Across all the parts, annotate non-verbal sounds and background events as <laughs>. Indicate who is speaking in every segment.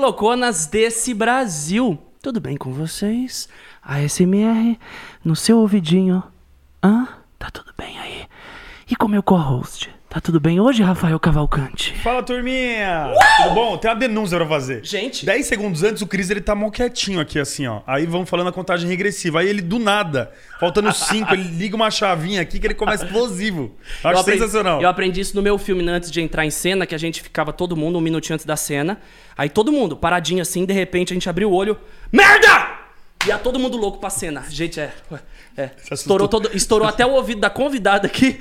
Speaker 1: louconas desse Brasil. Tudo bem com vocês? ASMR no seu ouvidinho. Hã? Tá tudo bem aí? E com meu co-host? Tá tudo bem hoje, Rafael Cavalcante?
Speaker 2: Fala, turminha! Tudo bom? Tem uma denúncia pra fazer.
Speaker 1: Gente.
Speaker 2: 10 segundos antes, o Cris ele tá mal quietinho aqui, assim, ó. Aí vamos falando a contagem regressiva. Aí ele, do nada, faltando 5, ele liga uma chavinha aqui que ele começa explosivo. Acho
Speaker 1: Eu aprendi-
Speaker 2: sensacional.
Speaker 1: Eu aprendi isso no meu filme né, antes de entrar em cena, que a gente ficava todo mundo um minutinho antes da cena. Aí todo mundo, paradinho assim, de repente a gente abriu o olho. Merda! E ia todo mundo louco pra cena. Gente, é. é
Speaker 2: assustou.
Speaker 1: estourou, todo, estourou até o ouvido da convidada aqui.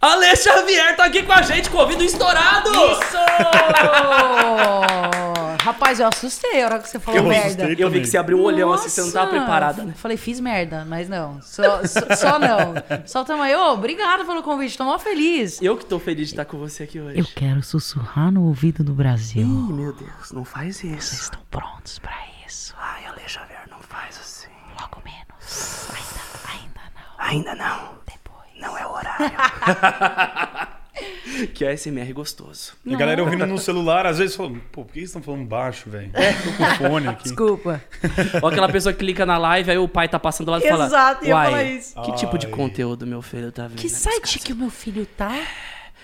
Speaker 1: Ale Xavier tá aqui com a gente com o ouvido estourado!
Speaker 3: Isso! <laughs> Rapaz, eu assustei a hora que você falou
Speaker 2: Eu
Speaker 3: merda.
Speaker 1: Eu vi que você abriu o olhão assim, você não tava preparada, né?
Speaker 3: Falei, fiz merda, mas não. Só, só, só não. Só também. Ô, obrigado pelo convite, tô mó feliz.
Speaker 1: Eu que tô feliz de estar com você aqui hoje.
Speaker 3: Eu quero sussurrar no ouvido do Brasil.
Speaker 1: Ih, meu Deus, não faz isso.
Speaker 3: Estão prontos pra isso?
Speaker 1: Ai, Ale Xavier, não faz assim.
Speaker 3: Logo menos. Ainda, ainda não.
Speaker 1: Ainda não.
Speaker 3: Depois.
Speaker 1: Não é o horário. Que é SMR gostoso.
Speaker 2: E a galera ouvindo no celular, às vezes falando, pô, por que eles estão falando baixo, velho? Tô com fone aqui.
Speaker 3: Desculpa. <laughs>
Speaker 1: Ou aquela pessoa que clica na live, aí o pai tá passando lá e fala.
Speaker 3: Exato, ia
Speaker 1: Uai,
Speaker 3: falar isso."
Speaker 1: Que tipo de
Speaker 2: Ai.
Speaker 1: conteúdo meu filho tá vendo?
Speaker 3: Que
Speaker 1: nessa
Speaker 3: site
Speaker 1: casa?"
Speaker 3: que o meu filho tá?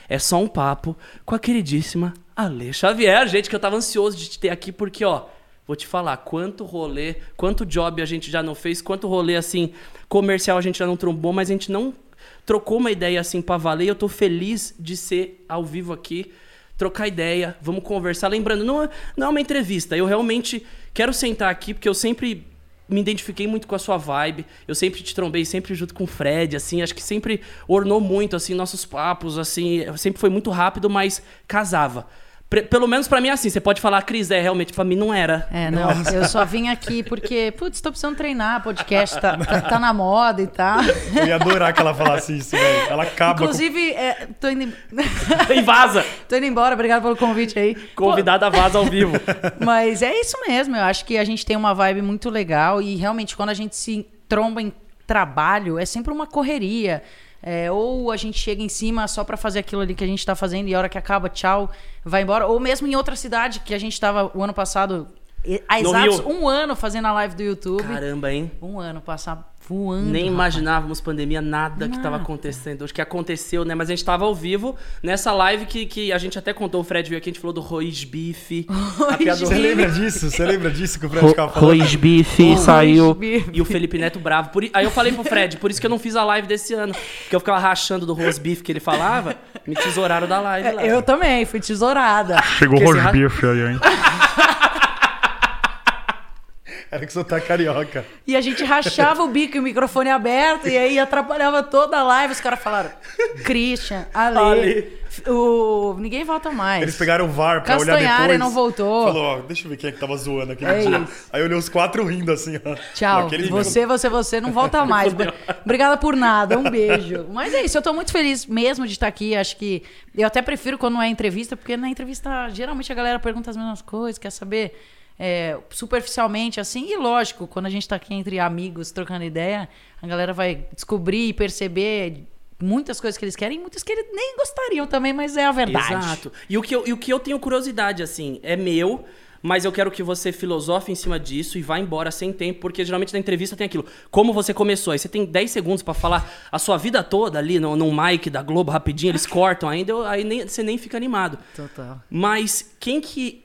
Speaker 1: É só um papo com a queridíssima Ale Xavier, gente, que eu tava ansioso de te ter aqui, porque, ó, vou te falar, quanto rolê, quanto job a gente já não fez, quanto rolê, assim, comercial a gente já não trombou, mas a gente não trocou uma ideia assim pra valer. Eu tô feliz de ser ao vivo aqui, trocar ideia, vamos conversar. Lembrando, não é, não é uma entrevista, eu realmente quero sentar aqui, porque eu sempre me identifiquei muito com a sua vibe. Eu sempre te trombei, sempre junto com o Fred, assim. Acho que sempre ornou muito, assim, nossos papos, assim. Sempre foi muito rápido, mas casava. Pelo menos pra mim é assim. Você pode falar, Cris, é, realmente, pra mim não era.
Speaker 3: É, não, eu só vim aqui porque, putz, tô precisando treinar, podcast tá, tá, tá na moda e tal.
Speaker 2: Eu ia adorar que ela falasse isso, velho. Ela acaba com...
Speaker 3: Inclusive, é, tô, indo, <laughs>
Speaker 1: E vaza!
Speaker 3: tô indo embora, obrigado pelo convite aí. <laughs> Pô,
Speaker 1: Convidada vaza ao vivo. <laughs>
Speaker 3: Mas é isso mesmo, eu acho que a gente tem uma vibe muito legal e realmente quando a gente se tromba em trabalho é sempre uma correria. É, ou a gente chega em cima só pra fazer aquilo ali que a gente tá fazendo e a hora que acaba, tchau, vai embora. Ou mesmo em outra cidade que a gente tava o ano passado, há exatos um ano fazendo a live do YouTube.
Speaker 1: Caramba, hein?
Speaker 3: Um ano passar voando.
Speaker 1: Nem
Speaker 3: rapaz.
Speaker 1: imaginávamos pandemia, nada que tava
Speaker 3: Nada.
Speaker 1: acontecendo. Acho que aconteceu, né? Mas a gente tava ao vivo nessa live que, que a gente até contou, o Fred veio aqui, a gente falou do Rois Bife. <laughs> do
Speaker 2: Você lembra disso? Você lembra disso que o Fred ficava falando?
Speaker 1: Rois Bife
Speaker 3: Rois
Speaker 1: saiu.
Speaker 3: Bife.
Speaker 1: E o Felipe Neto bravo. Por Aí eu falei pro Fred, por isso que eu não fiz a live desse ano. Porque eu ficava rachando do Rose Beef que ele falava, me tesouraram da live lá.
Speaker 3: É, Eu também, fui tesourada.
Speaker 2: Chegou
Speaker 1: esse ra-
Speaker 2: rosbife aí, hein? <laughs> Era que você tá carioca.
Speaker 3: E a gente rachava o bico e o microfone aberto, e aí atrapalhava toda a live. Os caras falaram: Christian, Ale,
Speaker 1: Ale.
Speaker 3: o... ninguém volta mais.
Speaker 2: Eles pegaram o VAR pra olhar depois.
Speaker 3: não voltou.
Speaker 2: Falou, ó, deixa eu ver quem é que tava zoando aquele
Speaker 3: É
Speaker 2: dia.
Speaker 3: isso.
Speaker 2: Aí olhou os quatro rindo assim, ó.
Speaker 3: Tchau.
Speaker 2: Aquele
Speaker 3: Você, você, você <laughs> não volta mais. Obrigada por nada. Um beijo. Mas é isso, eu tô muito feliz mesmo de estar aqui. Acho que eu até prefiro quando não é entrevista, porque na entrevista geralmente a galera pergunta as mesmas coisas, quer saber é, superficialmente assim. E lógico, quando a gente tá aqui entre amigos trocando ideia, a galera vai descobrir e perceber muitas coisas que eles querem e muitas que eles nem gostariam também, mas é a verdade.
Speaker 1: Exato. E o, que eu, e o que eu tenho curiosidade, assim, é meu, mas eu quero que você filosofe em cima disso e vá embora sem tempo, porque geralmente na entrevista tem aquilo. Como você começou? Aí você tem 10 segundos pra falar a sua vida toda ali no, num mic da Globo rapidinho, eles cortam ainda, eu- aí nem- você nem fica animado.
Speaker 3: Total.
Speaker 1: Mas quem que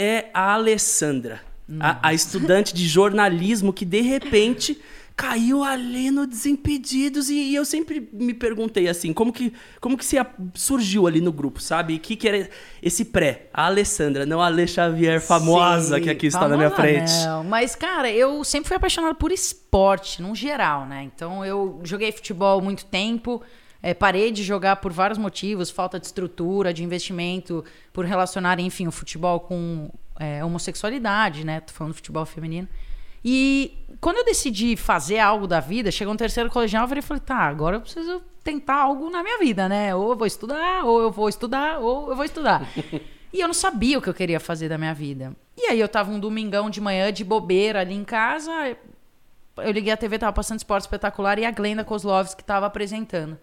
Speaker 1: é a Alessandra? A, a estudante de jornalismo que de repente caiu ali no Desimpedidos e, e eu sempre me perguntei assim, como que, como que a- surgiu ali no grupo, sabe? O que, que era esse pré? A Alessandra, não a Ale Xavier famosa
Speaker 3: Sim,
Speaker 1: que aqui está na minha frente.
Speaker 3: Não, mas, cara, eu sempre fui apaixonado por esporte, num geral, né? Então, eu joguei futebol muito tempo, eh, parei de jogar por vários motivos, falta de estrutura, de investimento, por relacionar, enfim, o futebol com eh, homossexualidade, né? Tô falando do futebol feminino. E quando eu decidi fazer algo da vida, chegou no terceiro colegial, eu virei e falei, tá, agora eu preciso tentar algo na minha vida, né? Ou eu vou estudar, ou eu vou estudar, ou eu vou estudar. <laughs> e eu não sabia o que eu queria fazer da minha vida. E aí eu tava um domingão de manhã de bobeira ali em casa, eu liguei a TV, tava passando esporte espetacular e a Glenda Kozlovski tava apresentando.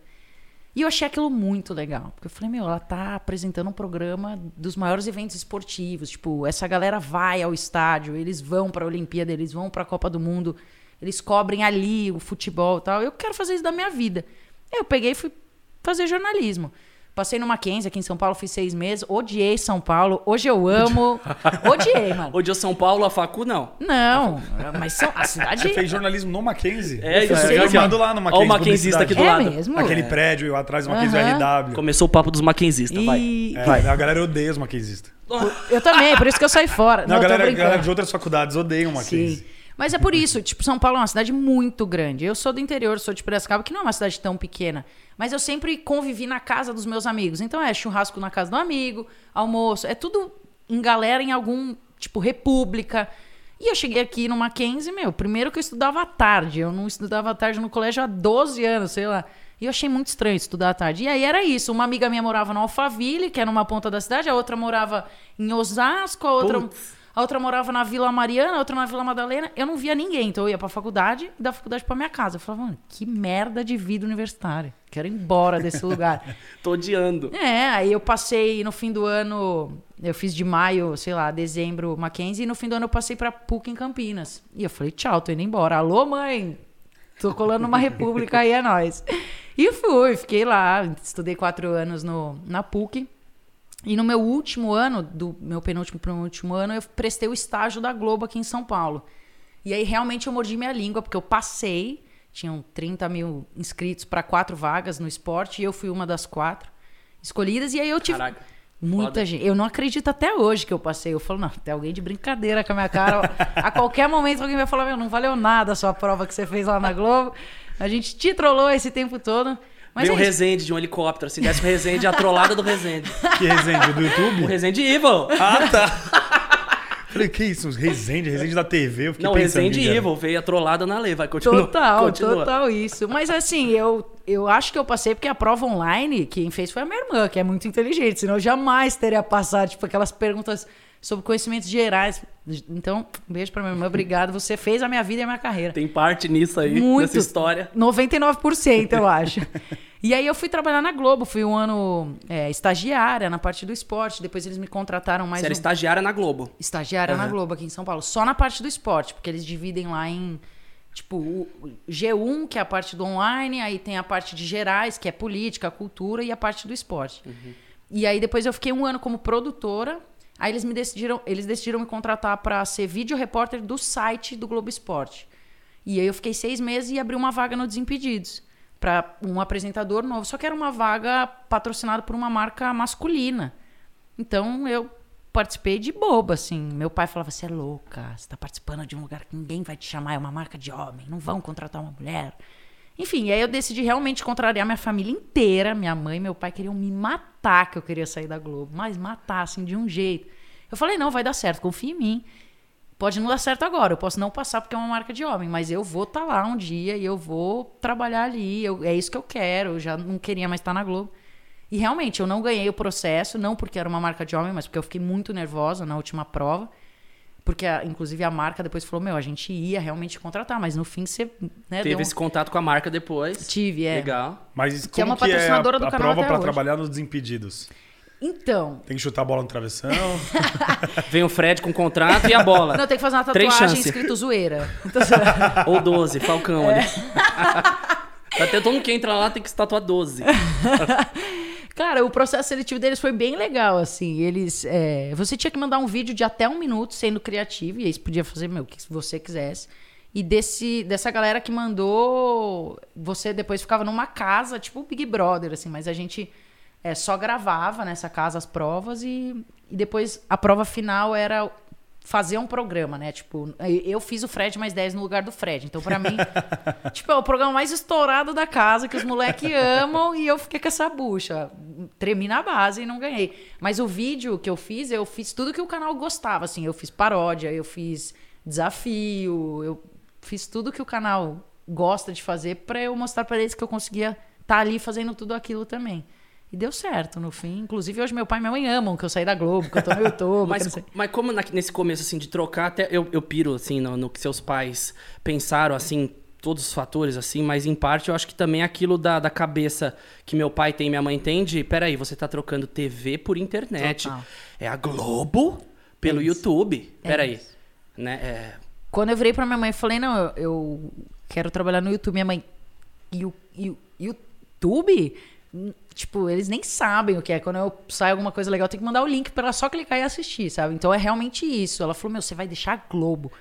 Speaker 3: E eu achei aquilo muito legal. Porque eu falei, meu, ela tá apresentando um programa dos maiores eventos esportivos. Tipo, essa galera vai ao estádio, eles vão pra Olimpíada, eles vão pra Copa do Mundo, eles cobrem ali o futebol e tal. Eu quero fazer isso da minha vida. Eu peguei e fui fazer jornalismo. Passei no Mackenzie aqui em São Paulo, fiz seis meses. Odiei São Paulo. Hoje eu amo. <laughs> Odiei, mano.
Speaker 1: É São Paulo, a facu, não.
Speaker 3: Não, mas são, a cidade...
Speaker 2: Você fez jornalismo no Mackenzie?
Speaker 1: É,
Speaker 2: eu
Speaker 1: isso aqui, ó.
Speaker 2: formado lá no Mackenzie.
Speaker 1: o Mackenzista aqui do
Speaker 3: É
Speaker 1: lado.
Speaker 3: mesmo?
Speaker 2: Aquele prédio atrás do Mackenzie
Speaker 3: Aham.
Speaker 2: RW.
Speaker 1: Começou o papo dos maquenzistas, vai.
Speaker 3: E...
Speaker 2: É, a galera odeia os Mackenzistas.
Speaker 3: Eu também, por isso que eu saí fora.
Speaker 2: Não, a
Speaker 3: eu tô
Speaker 2: galera, a galera de outras faculdades odeiam o Mackenzie.
Speaker 3: Sim. Mas é por isso, tipo, São Paulo é uma cidade muito grande. Eu sou do interior, sou de Piracicaba, que não é uma cidade tão pequena. Mas eu sempre convivi na casa dos meus amigos. Então é churrasco na casa do amigo, almoço, é tudo em galera em algum, tipo, república. E eu cheguei aqui no Mackenzie, meu, primeiro que eu estudava à tarde. Eu não estudava à tarde no colégio há 12 anos, sei lá. E eu achei muito estranho estudar à tarde. E aí era isso. Uma amiga minha morava no Alphaville, que é numa ponta da cidade, a outra morava em Osasco, a outra.
Speaker 1: Putz.
Speaker 3: A outra morava na Vila Mariana, a outra na Vila Madalena. Eu não via ninguém. Então eu ia pra faculdade e da faculdade pra minha casa. Eu falava, mano, que merda de vida universitária. Quero ir embora desse <laughs> lugar.
Speaker 1: Tô odiando.
Speaker 3: É, aí eu passei no fim do ano, eu fiz de maio, sei lá, dezembro, Mackenzie, e no fim do ano eu passei pra PUC em Campinas. E eu falei, tchau, tô indo embora. Alô, mãe! Tô colando numa república aí, é nóis. E fui, fiquei lá, estudei quatro anos no, na PUC. E no meu último ano, do meu penúltimo para o último ano, eu prestei o estágio da Globo aqui em São Paulo. E aí realmente eu mordi minha língua, porque eu passei, tinham 30 mil inscritos para quatro vagas no esporte, e eu fui uma das quatro escolhidas. E aí eu tive.
Speaker 1: Caraca.
Speaker 3: Muita
Speaker 1: Foda.
Speaker 3: gente. Eu não acredito até hoje que eu passei. Eu falo, não, tem alguém de brincadeira com a minha cara. <laughs> a qualquer momento alguém vai falar, meu, não valeu nada a sua prova que você fez lá na Globo. A gente te trollou esse tempo todo. Mas
Speaker 1: Veio
Speaker 3: é
Speaker 1: o
Speaker 3: isso.
Speaker 1: Resende de um helicóptero, assim, desce o Resende, a trollada do Resende.
Speaker 2: Que Resende? Do
Speaker 1: O
Speaker 2: YouTube?
Speaker 1: Resende Evil.
Speaker 2: Ah, tá. <laughs> Falei, que isso? Resende? Resende da TV? Eu fiquei
Speaker 1: Não,
Speaker 2: pensando
Speaker 1: Resende. Evil, veio a trollada na lei, vai, continua.
Speaker 3: Total,
Speaker 1: continua.
Speaker 3: total isso. Mas assim, eu, eu acho que eu passei porque a prova online, quem fez foi a minha irmã, que é muito inteligente. Senão eu jamais teria passado, tipo, aquelas perguntas sobre conhecimentos gerais. Então, um beijo pra minha irmã, obrigado. Você fez a minha vida e a minha carreira.
Speaker 1: Tem parte nisso aí,
Speaker 3: Muito.
Speaker 1: nessa história.
Speaker 3: 99%, eu <laughs> acho. e aí eu fui trabalhar na Globo, fui um ano é, estagiária na parte do esporte. Depois eles me contrataram mais
Speaker 1: Você era
Speaker 3: um...
Speaker 1: estagiária na Globo.
Speaker 3: estagiária na
Speaker 1: Aham.
Speaker 3: Globo aqui em São Paulo, só na parte do esporte, porque eles dividem lá em tipo o G1, que é a parte do online, aí tem a parte de gerais, que é política, cultura e a parte do esporte. E aí depois eu fiquei um ano como produtora. Aí eles me decidiram, eles decidiram me contratar para ser vídeo repórter do site do Globo Esporte. E aí eu fiquei seis meses e abri uma vaga no Desimpedidos para um apresentador novo. Só que era uma vaga patrocinada por uma marca masculina. Então eu participei de boba, assim. Meu pai falava: você é louca, você tá participando de um lugar que ninguém vai te chamar, é uma marca de homem, não vão contratar uma mulher. Enfim, aí eu decidi realmente contrariar minha família inteira. Minha mãe e meu pai queriam me matar que eu queria sair da Globo, mas matar, assim, de um jeito. Eu falei: não, vai dar certo, confia em mim. Pode não dar certo agora, eu posso não passar porque é uma marca de homem, mas eu vou estar lá um dia e eu vou trabalhar ali, eu- é isso que eu quero, eu já não queria mais estar na Globo. E realmente, eu não ganhei o processo, não porque era uma marca de homem, mas porque eu fiquei muito nervosa na última prova. Porque, a- inclusive, a marca depois falou: Meu, a gente ia realmente contratar, mas no fim você. Né,
Speaker 1: Teve
Speaker 3: um-
Speaker 1: esse contato com a marca depois.
Speaker 3: Tive, é.
Speaker 1: Legal.
Speaker 2: Mas
Speaker 3: Que é
Speaker 2: como
Speaker 3: uma
Speaker 2: que é a,
Speaker 3: patrocinadora do
Speaker 2: a
Speaker 3: canal
Speaker 2: prova
Speaker 3: até
Speaker 2: pra
Speaker 3: hoje.
Speaker 2: trabalhar nos Desimpedidos?
Speaker 3: Então.
Speaker 2: Tem que chutar a bola no travessão? <laughs>
Speaker 1: Vem o Fred com o contrato e a bola.
Speaker 3: Não, tem que fazer uma tatuagem escrito zoeira. Então, <laughs>
Speaker 1: Ou 12, Falcão
Speaker 3: É.
Speaker 1: ali. Até todo mundo que entra lá tem que se tatuar 12. <laughs>
Speaker 3: Cara, o processo seletivo deles foi bem legal, assim. Eles. é, você tinha que mandar um vídeo de até um minuto sendo criativo, e aí você podia fazer meu, o que você quisesse. E desse, dessa galera que mandou, você depois ficava numa casa, tipo o Big Brother, assim, mas a gente é, só gravava nessa casa as provas e, e depois a prova final era fazer um programa, né? Tipo, eu fiz o Fred mais 10 no lugar do Fred. Então, pra mim, <laughs> tipo, é o programa mais estourado da casa, que os moleques amam, e eu fiquei com essa bucha. Tremi na base e não ganhei. Mas o vídeo que eu fiz, eu fiz tudo que o canal gostava, assim. Eu fiz paródia, eu fiz desafio, eu fiz tudo que o canal gosta de fazer pra eu mostrar pra eles que eu conseguia estar ali fazendo tudo aquilo também. E deu certo no fim. Inclusive, hoje meu pai e minha mãe amam que eu saí da Globo, que eu tô no YouTube. <laughs>
Speaker 1: Mas, mas como na- nesse começo, assim, de trocar, até eu, eu piro, assim, no, no que seus pais pensaram, assim, todos os fatores, assim, mas em parte eu acho que também é aquilo da, da cabeça que meu pai tem e minha mãe tem de, peraí, você tá trocando TV por internet.
Speaker 3: Total.
Speaker 1: É a Globo pelo
Speaker 3: É.
Speaker 1: YouTube.
Speaker 3: É
Speaker 1: Peraí.
Speaker 3: isso.
Speaker 1: Né? É,
Speaker 3: Quando eu virei pra minha mãe e falei, não, eu, eu quero trabalhar no YouTube, minha mãe, e o- YouTube? Tipo, eles nem sabem o que é. Quando eu saio alguma coisa legal, tenho que mandar o link pra ela só clicar e assistir, sabe? Então é realmente isso. Ela falou, meu, você vai deixar a Globo,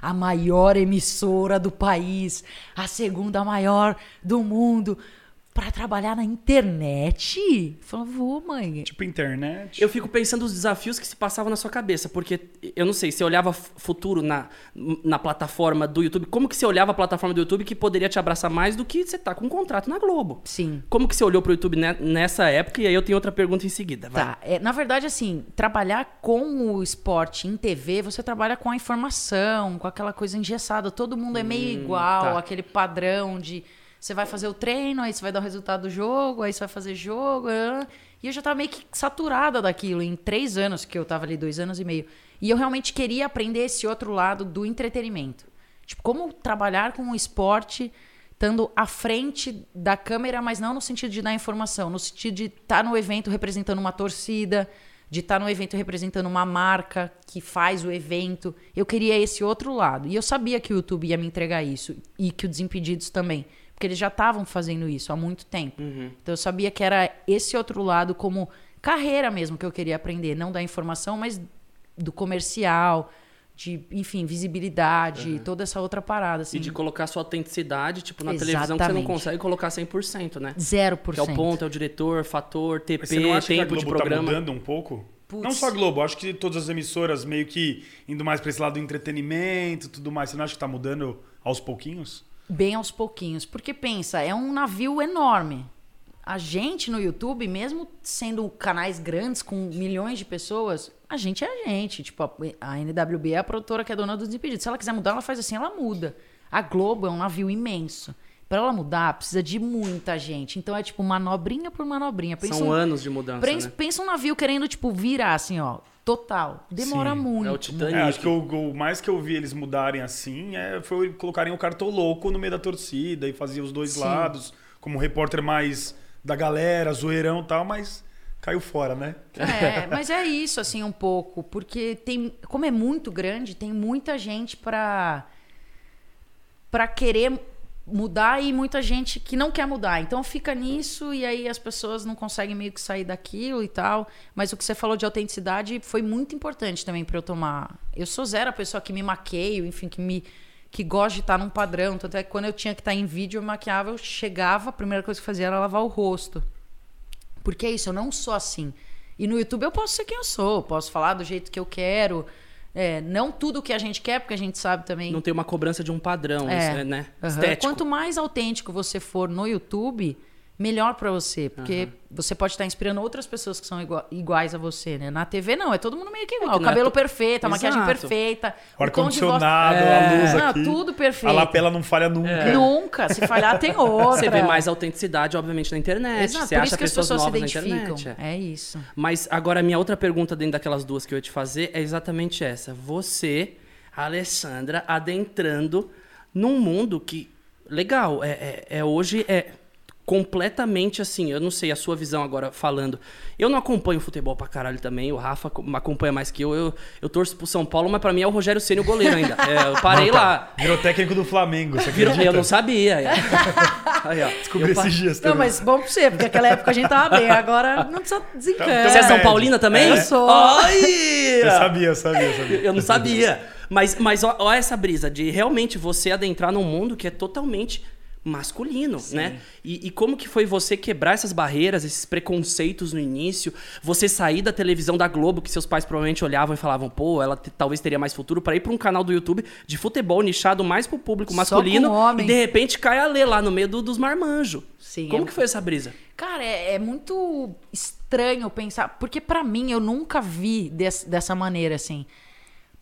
Speaker 3: a maior emissora do país, a segunda maior do mundo, pra trabalhar na internet? Falou, vou, mãe.
Speaker 2: Tipo internet.
Speaker 1: Eu fico pensando os desafios que se passavam na sua cabeça, porque eu não sei, você olhava futuro na, na plataforma do YouTube, como que você olhava a plataforma do YouTube que poderia te abraçar mais do que você tá com um contrato na Globo?
Speaker 3: Sim.
Speaker 1: Como que você olhou pro YouTube ne- nessa época? E aí eu tenho outra pergunta em seguida. Vai.
Speaker 3: Tá, é, na verdade, assim, trabalhar com o esporte em TV, você trabalha com a informação, com aquela coisa engessada. Todo mundo é meio igual,
Speaker 1: tá.
Speaker 3: aquele padrão de você vai fazer o treino, aí você vai dar o resultado do jogo, aí você vai fazer jogo. E eu já tava meio que saturada daquilo em três anos, que eu tava ali, dois anos e meio. E eu realmente queria aprender esse outro lado do entretenimento. Tipo, como trabalhar com o esporte estando à frente da câmera, mas não no sentido de dar informação, no sentido de estar no evento representando uma torcida, de estar no evento representando uma marca que faz o evento. Eu queria esse outro lado. E eu sabia que o YouTube ia me entregar isso e que o Desimpedidos também, porque eles já estavam fazendo isso há muito tempo. Então eu sabia que era esse outro lado como carreira mesmo que eu queria aprender, não da informação, mas do comercial, de, enfim, visibilidade, toda essa outra parada assim.
Speaker 1: E de colocar sua autenticidade, tipo, na televisão que você não
Speaker 3: Exatamente.
Speaker 1: consegue colocar 100%, né?
Speaker 3: 0%.
Speaker 1: Que é o ponto, é o diretor, fator, TP,
Speaker 2: Mas você não acha que a
Speaker 1: de
Speaker 2: Globo tá mudando um pouco?
Speaker 3: Putz.
Speaker 2: Não só a Globo, acho que todas as emissoras meio que indo mais pra esse lado do entretenimento e tudo mais. Você não acha que tá mudando aos pouquinhos?
Speaker 3: Bem aos pouquinhos. Porque pensa, é um navio enorme. A gente no YouTube, mesmo sendo canais grandes com milhões de pessoas, a gente é a gente. Tipo, a- a NWB é a produtora que é dona dos Desimpedidos. Se ela quiser mudar, ela faz assim, ela muda. A Globo é um navio imenso. Pra ela mudar, precisa de muita gente. Então é tipo manobrinha por manobrinha. Pensa
Speaker 1: São
Speaker 3: um,
Speaker 1: anos de mudança,
Speaker 3: pensa,
Speaker 1: né?
Speaker 3: pensa um navio querendo, tipo, virar assim, ó. Total. Demora
Speaker 2: Sim.
Speaker 3: muito.
Speaker 1: É o Titanic.
Speaker 2: É, acho que o, o mais que eu vi eles mudarem assim é, foi colocarem o cartoloco no meio da torcida e fazia os dois
Speaker 3: Sim.
Speaker 2: lados, como um repórter mais da galera, zoeirão e tal, mas caiu fora, né?
Speaker 3: É, <laughs> mas é isso, assim, um pouco. Porque tem. Como é muito grande, tem muita gente pra. pra querer mudar e muita gente que não quer mudar. Então fica nisso e aí as pessoas não conseguem meio que sair daquilo e tal. Mas o que você falou de autenticidade foi muito importante também pra eu tomar. Eu sou zero a pessoa que me maqueio, enfim, que me que gosta de estar num padrão. Tanto é que quando eu tinha que estar em vídeo, eu maquiava, eu chegava, a primeira coisa que eu fazia era lavar o rosto. Porque é isso, eu não sou assim. E no YouTube eu posso ser quem eu sou, posso falar do jeito que eu quero. É, não tudo que a gente quer, porque a gente sabe também.
Speaker 1: Não tem uma cobrança de um padrão,
Speaker 3: É.
Speaker 1: é, né?
Speaker 3: Aham.
Speaker 1: Estético.
Speaker 3: Quanto mais autêntico você for no YouTube, melhor pra você. Porque você pode estar inspirando outras pessoas que são igua- iguais a você, né? Na TV, não, é todo mundo meio que igual.
Speaker 1: que
Speaker 3: o
Speaker 1: não é
Speaker 3: cabelo
Speaker 1: to-
Speaker 3: perfeito, a maquiagem
Speaker 1: Exato.
Speaker 3: perfeita.
Speaker 2: O
Speaker 3: o tom de voz-
Speaker 2: ar-condicionado,
Speaker 1: É.
Speaker 2: a luz
Speaker 3: Não,
Speaker 2: aqui.
Speaker 3: tudo perfeito.
Speaker 2: A lapela não falha nunca.
Speaker 3: Nunca. Se falhar, tem <laughs> outra.
Speaker 1: Você vê mais autenticidade, obviamente, na internet.
Speaker 3: Exato,
Speaker 1: você
Speaker 3: por
Speaker 1: acha
Speaker 3: isso que as
Speaker 1: pessoas
Speaker 3: pessoas se
Speaker 1: novas na internet. é.
Speaker 3: É isso.
Speaker 1: Mas agora a minha outra pergunta dentro daquelas duas que eu ia te fazer é exatamente essa. Você, Alessandra, adentrando num mundo que. Legal, é, é- é hoje é completamente assim. Eu não sei a sua visão agora falando. Eu não acompanho futebol pra caralho também. O Rafa co- acompanha mais que eu. Eu, eu torço pro São Paulo, mas pra mim é o Rogério Ceni o goleiro ainda. É, eu parei <laughs> lá.
Speaker 2: Virou técnico do Flamengo, você
Speaker 1: Virou-
Speaker 2: acredita?
Speaker 1: eu não sabia. é. <laughs> Aí, ó.
Speaker 2: Descobri esses dias
Speaker 3: Não,
Speaker 2: também.
Speaker 3: mas bom pra você, porque naquela época a gente tava bem, agora não precisa desencana.
Speaker 1: Você é São
Speaker 2: médio.
Speaker 1: Paulina também?
Speaker 3: Eu sou.
Speaker 1: Ai!
Speaker 2: Eu sabia, eu sabia, eu sabia.
Speaker 1: Eu não sabia. Mas, mas ó, ó essa brisa de realmente você adentrar num mundo que é totalmente masculino, né? E, e como que foi você quebrar essas barreiras, esses preconceitos no início? Você sair da televisão da Globo, que seus pais provavelmente olhavam e falavam, pô, ela talvez teria mais futuro, pra ir pra um canal do YouTube de futebol nichado mais pro público masculino. E de repente cai a Lê lá no meio do- dos marmanjos.
Speaker 3: Sim,
Speaker 1: Como
Speaker 3: é-
Speaker 1: que foi essa brisa?
Speaker 3: Cara, é, é muito estranho pensar. Porque pra mim eu nunca vi des- dessa maneira assim.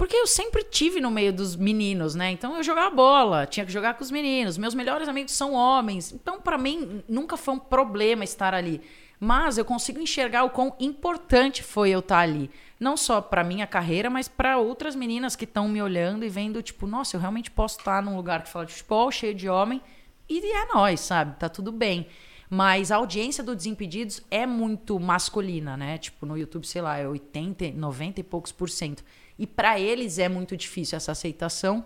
Speaker 3: Porque eu sempre tive no meio dos meninos, né? Então eu jogava bola, tinha que jogar com os meninos. Meus melhores amigos são homens. Então pra mim nunca foi um problema estar ali. Mas eu consigo enxergar o quão importante foi eu estar ali. Não só para minha carreira, mas para outras meninas que estão me olhando e vendo, tipo, nossa, eu realmente posso estar num lugar que fala de futebol, cheio de homem, e é nós, sabe? Tá tudo bem. Mas a audiência do Desimpedidos é muito masculina, né? Tipo, no YouTube, sei lá, é 80, 90 e poucos por cento. E para eles é muito difícil essa aceitação.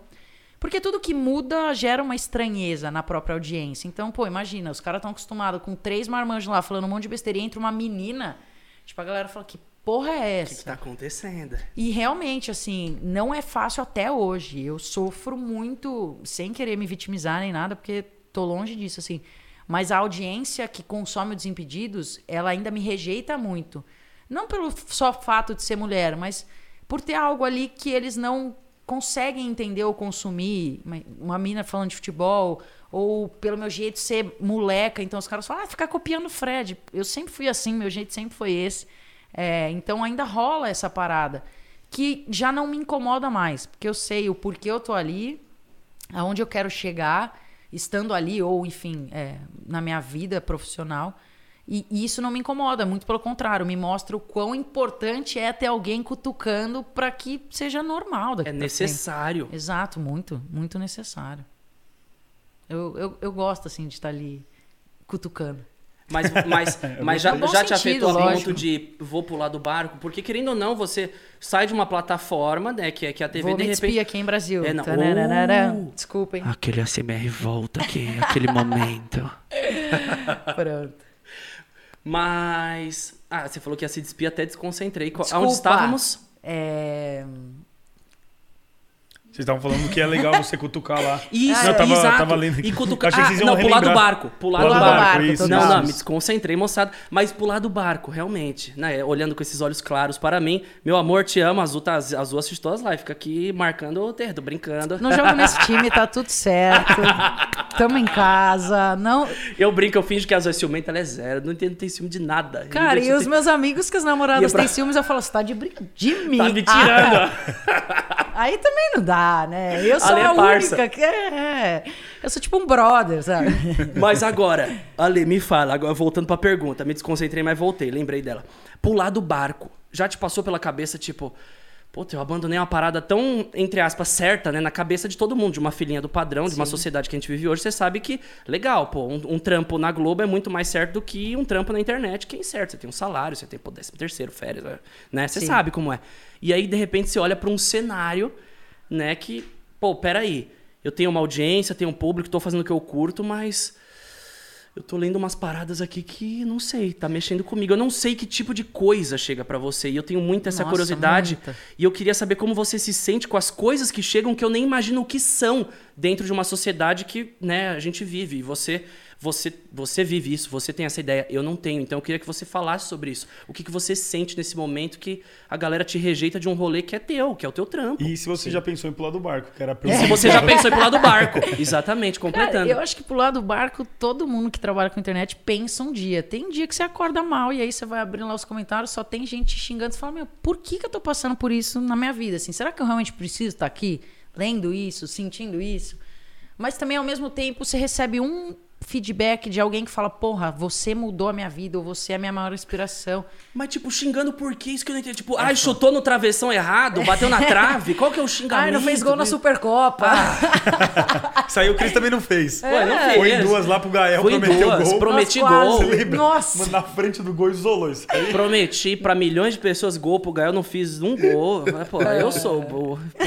Speaker 3: Porque tudo que muda gera uma estranheza na própria audiência. Então, pô, imagina, os caras estão acostumados com três marmanjos lá falando um monte de besteira e entra uma menina. Tipo, a galera fala, que porra é essa?
Speaker 1: O que, que tá acontecendo?
Speaker 3: E realmente, assim, não é fácil até hoje. Eu sofro muito, sem querer me vitimizar nem nada, porque tô longe disso, assim. Mas a audiência que consome o Desimpedidos, ela ainda me rejeita muito. Não pelo só fato de ser mulher, mas por ter algo ali que eles não conseguem entender ou consumir uma mina falando de futebol ou pelo meu jeito ser moleca, então os caras falam, ah, ficar copiando o Fred. Eu sempre fui assim, meu jeito sempre foi esse. É, então ainda rola essa parada que já não me incomoda mais, porque eu sei o porquê eu tô ali, aonde eu quero chegar, estando ali ou enfim, é, na minha vida profissional. E, e, isso não me incomoda, muito pelo contrário, me mostra o quão importante é ter alguém cutucando para que seja normal. Daqui
Speaker 1: é necessário.
Speaker 3: Frente. Exato, muito, muito necessário. Eu, eu, eu gosto, assim, de estar ali cutucando.
Speaker 1: Mas, mas, <laughs> é mas já, já te afetou a ponto de vou pular do barco? Porque, querendo ou não, você sai de uma plataforma, né, que é, que é a TV,
Speaker 3: vou
Speaker 1: de repente...
Speaker 3: aqui em Brasil.
Speaker 1: É, não.
Speaker 3: Uh, Desculpem.
Speaker 1: Aquele ACMR volta aqui, aquele momento. <laughs>
Speaker 3: Pronto.
Speaker 1: Mas. Ah, você falou que ia se despir, até desconcentrei.
Speaker 3: Desculpa.
Speaker 1: Onde estávamos?
Speaker 3: É.
Speaker 2: Vocês estavam falando que é legal você cutucar lá. <laughs>
Speaker 1: Isso,
Speaker 2: não, eu tava,
Speaker 1: exato.
Speaker 2: Tava lendo
Speaker 1: E cutucar. Ah, não, pular do barco. Pular,
Speaker 2: Pular
Speaker 1: do
Speaker 2: do
Speaker 1: barco.
Speaker 2: barco, isso,
Speaker 1: não,
Speaker 2: isso,
Speaker 1: não, me desconcentrei, moçada. Mas pular do barco, realmente. Né? Olhando com esses olhos claros para mim. Meu amor, te amo. Azul, tá, Azul assiste todas as lives. Fica aqui marcando o terdo, brincando.
Speaker 3: Não jogo nesse <laughs> time, tá tudo certo. Tamo em casa. Não.
Speaker 1: Eu brinco, eu finjo que a Azul é ciumenta, ela é zero. Não entendo, não tem ciúme de nada.
Speaker 3: Cara, e os meus amigos que as namoradas
Speaker 1: pra-
Speaker 3: têm ciúmes, eu falo, você tá de, brin... de mim.
Speaker 1: Tá me
Speaker 3: Ah,
Speaker 1: tirando. <laughs>
Speaker 3: Aí também não dá, né? Eu sou
Speaker 1: Ale é
Speaker 3: a
Speaker 1: parça.
Speaker 3: única que é. Eu sou tipo um brother, sabe? <laughs>
Speaker 1: Mas agora, Ale, me fala, agora voltando pra pergunta, me desconcentrei, mas voltei, lembrei dela. Pular do barco, já te passou pela cabeça, tipo, puta, eu abandonei uma parada tão, entre aspas, certa, né, na cabeça de todo mundo, de uma filhinha do padrão, de uma sociedade que a gente vive hoje, você sabe que, legal, pô, um, um trampo na Globo é muito mais certo do que um trampo na internet, que é incerto, você tem um salário, você tem, pô, décimo terceiro, férias, né, você
Speaker 3: Sim.
Speaker 1: sabe como é. E aí, de repente, você olha pra um cenário, né, que, pô, peraí, eu tenho uma audiência, tenho um público, tô fazendo o que eu curto, mas eu tô lendo umas paradas aqui que não sei, tá mexendo comigo. Eu não sei que tipo de coisa chega pra você. E eu tenho muita essa
Speaker 3: Nossa,
Speaker 1: curiosidade.
Speaker 3: muita.
Speaker 1: E eu queria saber como você se sente com as coisas que chegam que eu nem imagino o que são dentro de uma sociedade que, né, a gente vive. E você, você, você vive isso, você tem essa ideia. Eu não tenho. Então eu queria que você falasse sobre isso. O que, que você sente nesse momento que a galera te rejeita de um rolê que é teu, que é o teu trampo.
Speaker 2: E se você já pensou em pular do barco, que era a
Speaker 1: Se você já pensou em pular do barco. <laughs> Exatamente,
Speaker 3: Cara,
Speaker 1: completando.
Speaker 3: eu acho que pular do barco, todo mundo que trabalha com internet pensa um dia. Tem um dia que você acorda mal e aí você vai abrindo lá os comentários, só tem gente te xingando. Você fala, meu, por que, que eu tô passando por isso na minha vida? Assim, será que eu realmente preciso estar aqui lendo isso, sentindo isso? Mas também, ao mesmo tempo, você recebe um feedback de alguém que fala, porra, você mudou a minha vida, ou você é a minha maior inspiração.
Speaker 1: Mas, tipo, xingando por quê? Isso que eu não entendi. Tipo, ai, chutou no travessão errado, bateu na trave. Qual que é o xingamento? <laughs>
Speaker 3: Ai, não fez gol na Supercopa. <laughs>
Speaker 2: Isso aí o Cris também não fez.
Speaker 1: Ué, não fez.
Speaker 2: Foi em duas lá pro Gael,
Speaker 1: em
Speaker 2: prometeu
Speaker 1: duas,
Speaker 2: gol.
Speaker 1: prometi
Speaker 3: Nossa,
Speaker 1: gol.
Speaker 2: Você lembra?
Speaker 3: Nossa.
Speaker 2: Mano, na frente do gol isolou isso aí.
Speaker 1: Prometi pra milhões de pessoas gol pro Gael, não fiz um gol. Pô, eu sou burro. <laughs> Pô,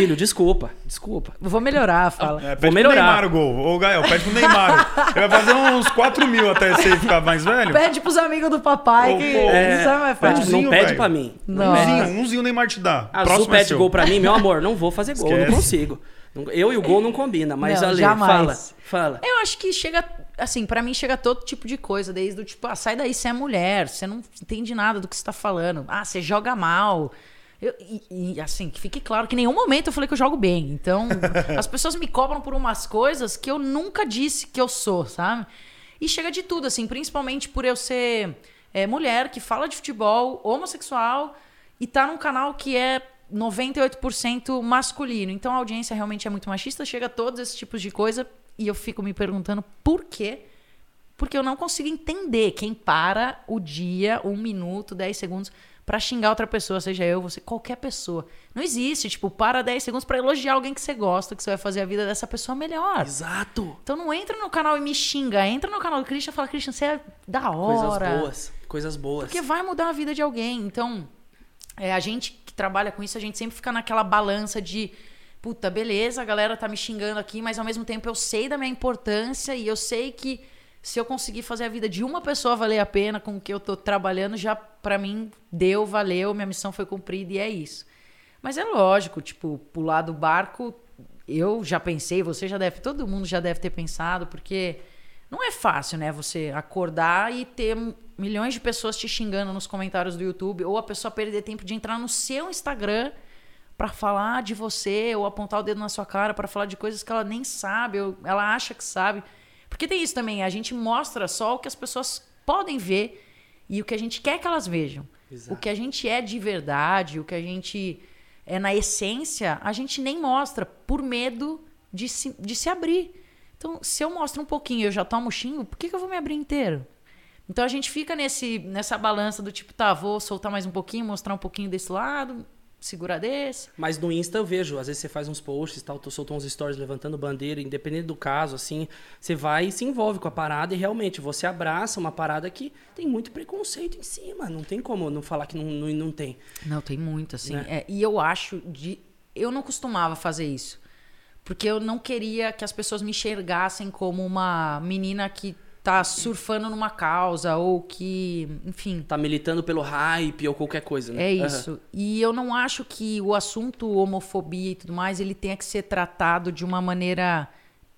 Speaker 1: filho, desculpa, desculpa.
Speaker 3: Vou melhorar, fala.
Speaker 2: É, pede
Speaker 1: Vou
Speaker 2: pro
Speaker 1: melhorar.
Speaker 2: Neymar o gol. Ô, Gael, pede pro Neymar. Ele vai fazer uns 4 mil até você ficar mais velho.
Speaker 3: Pede pros amigos do papai
Speaker 2: Ô,
Speaker 3: que
Speaker 2: pô,
Speaker 3: é, sabe mais
Speaker 2: pede
Speaker 3: fácil.
Speaker 2: Zinho,
Speaker 1: não pede
Speaker 2: velho.
Speaker 1: pra mim.
Speaker 3: Não.
Speaker 1: pede.
Speaker 2: Umzinho, umzinho o Neymar te dá.
Speaker 1: Azul
Speaker 2: Próximo é
Speaker 1: pede
Speaker 2: seu.
Speaker 1: gol pra mim, meu amor, não vou fazer gol, não
Speaker 2: Esquece.
Speaker 1: consigo. Não- Eu e o gol não combina, mas
Speaker 3: Não,
Speaker 1: Ale,
Speaker 3: jamais.
Speaker 1: fala, fala.
Speaker 3: Eu acho que chega, assim, pra mim chega todo tipo de coisa, desde o tipo, ah, sai daí, você é mulher, você não entende nada do que você tá falando. Ah, você joga mal. Eu- e, e, assim, que fique claro que em nenhum momento eu falei que eu jogo bem. Então, <laughs> as pessoas me cobram por umas coisas que eu nunca disse que eu sou, sabe? E chega de tudo, assim, principalmente por eu ser é, mulher que fala de futebol, homossexual e tá num canal que é 98% masculino. Então a audiência realmente é muito machista, chega a todos esses tipos de coisa e eu fico me perguntando por quê Porque eu não consigo entender quem para o dia, um minuto, 10 segundos, pra xingar outra pessoa, seja eu, você, qualquer pessoa. Não existe, tipo, para 10 segundos pra elogiar alguém que você gosta, que você vai fazer a vida dessa pessoa melhor.
Speaker 1: Exato.
Speaker 3: Então não entra no canal e me xinga, entra no canal do Christian e fala, Christian, você é da
Speaker 1: Coisas
Speaker 3: hora.
Speaker 1: boas. Coisas boas.
Speaker 3: Porque vai mudar a vida de alguém. Então, é, a gente que trabalha com isso, a gente sempre fica naquela balança de. Puta, beleza, a galera tá me xingando aqui, mas ao mesmo tempo eu sei da minha importância e eu sei que se eu conseguir fazer a vida de uma pessoa valer a pena com o que eu tô trabalhando, já pra mim deu, valeu, minha missão foi cumprida e é isso. Mas é lógico, tipo, pular do barco, eu já pensei, você já deve, todo mundo já deve ter pensado, porque não é fácil, né? Você acordar e ter milhões de pessoas te xingando nos comentários do YouTube, ou a pessoa perder tempo de entrar no seu Instagram pra falar de você, ou apontar o dedo na sua cara pra falar de coisas que ela nem sabe, ou ela acha que sabe. Porque tem isso também, a gente mostra só o que as pessoas podem ver e o que a gente quer que elas vejam.
Speaker 1: Exato.
Speaker 3: O que a gente é de verdade, o que a gente é na essência, a gente nem mostra por medo de se, de se abrir. Então, se eu mostro um pouquinho e eu já tomo xingo, por que, que eu vou me abrir inteiro? Então a gente fica nesse, nessa balança do tipo, tá, vou soltar mais um pouquinho, mostrar um pouquinho desse lado, segurar desse.
Speaker 1: Mas no Insta eu vejo, às vezes você faz uns posts, tal, tu soltou uns stories levantando bandeira, independente do caso, assim, você vai e se envolve com a parada e realmente você abraça uma parada que tem muito preconceito em cima. Não tem como não falar que não, não, não tem.
Speaker 3: Não, tem muito, assim.
Speaker 1: Né?
Speaker 3: É, e eu acho de. Eu não costumava fazer isso. Porque eu não queria que as pessoas me enxergassem como uma menina que tá surfando numa causa ou que, enfim,
Speaker 1: Tá militando pelo hype ou qualquer coisa, né?
Speaker 3: É isso. E eu não acho que o assunto homofobia e tudo mais, ele tenha que ser tratado de uma maneira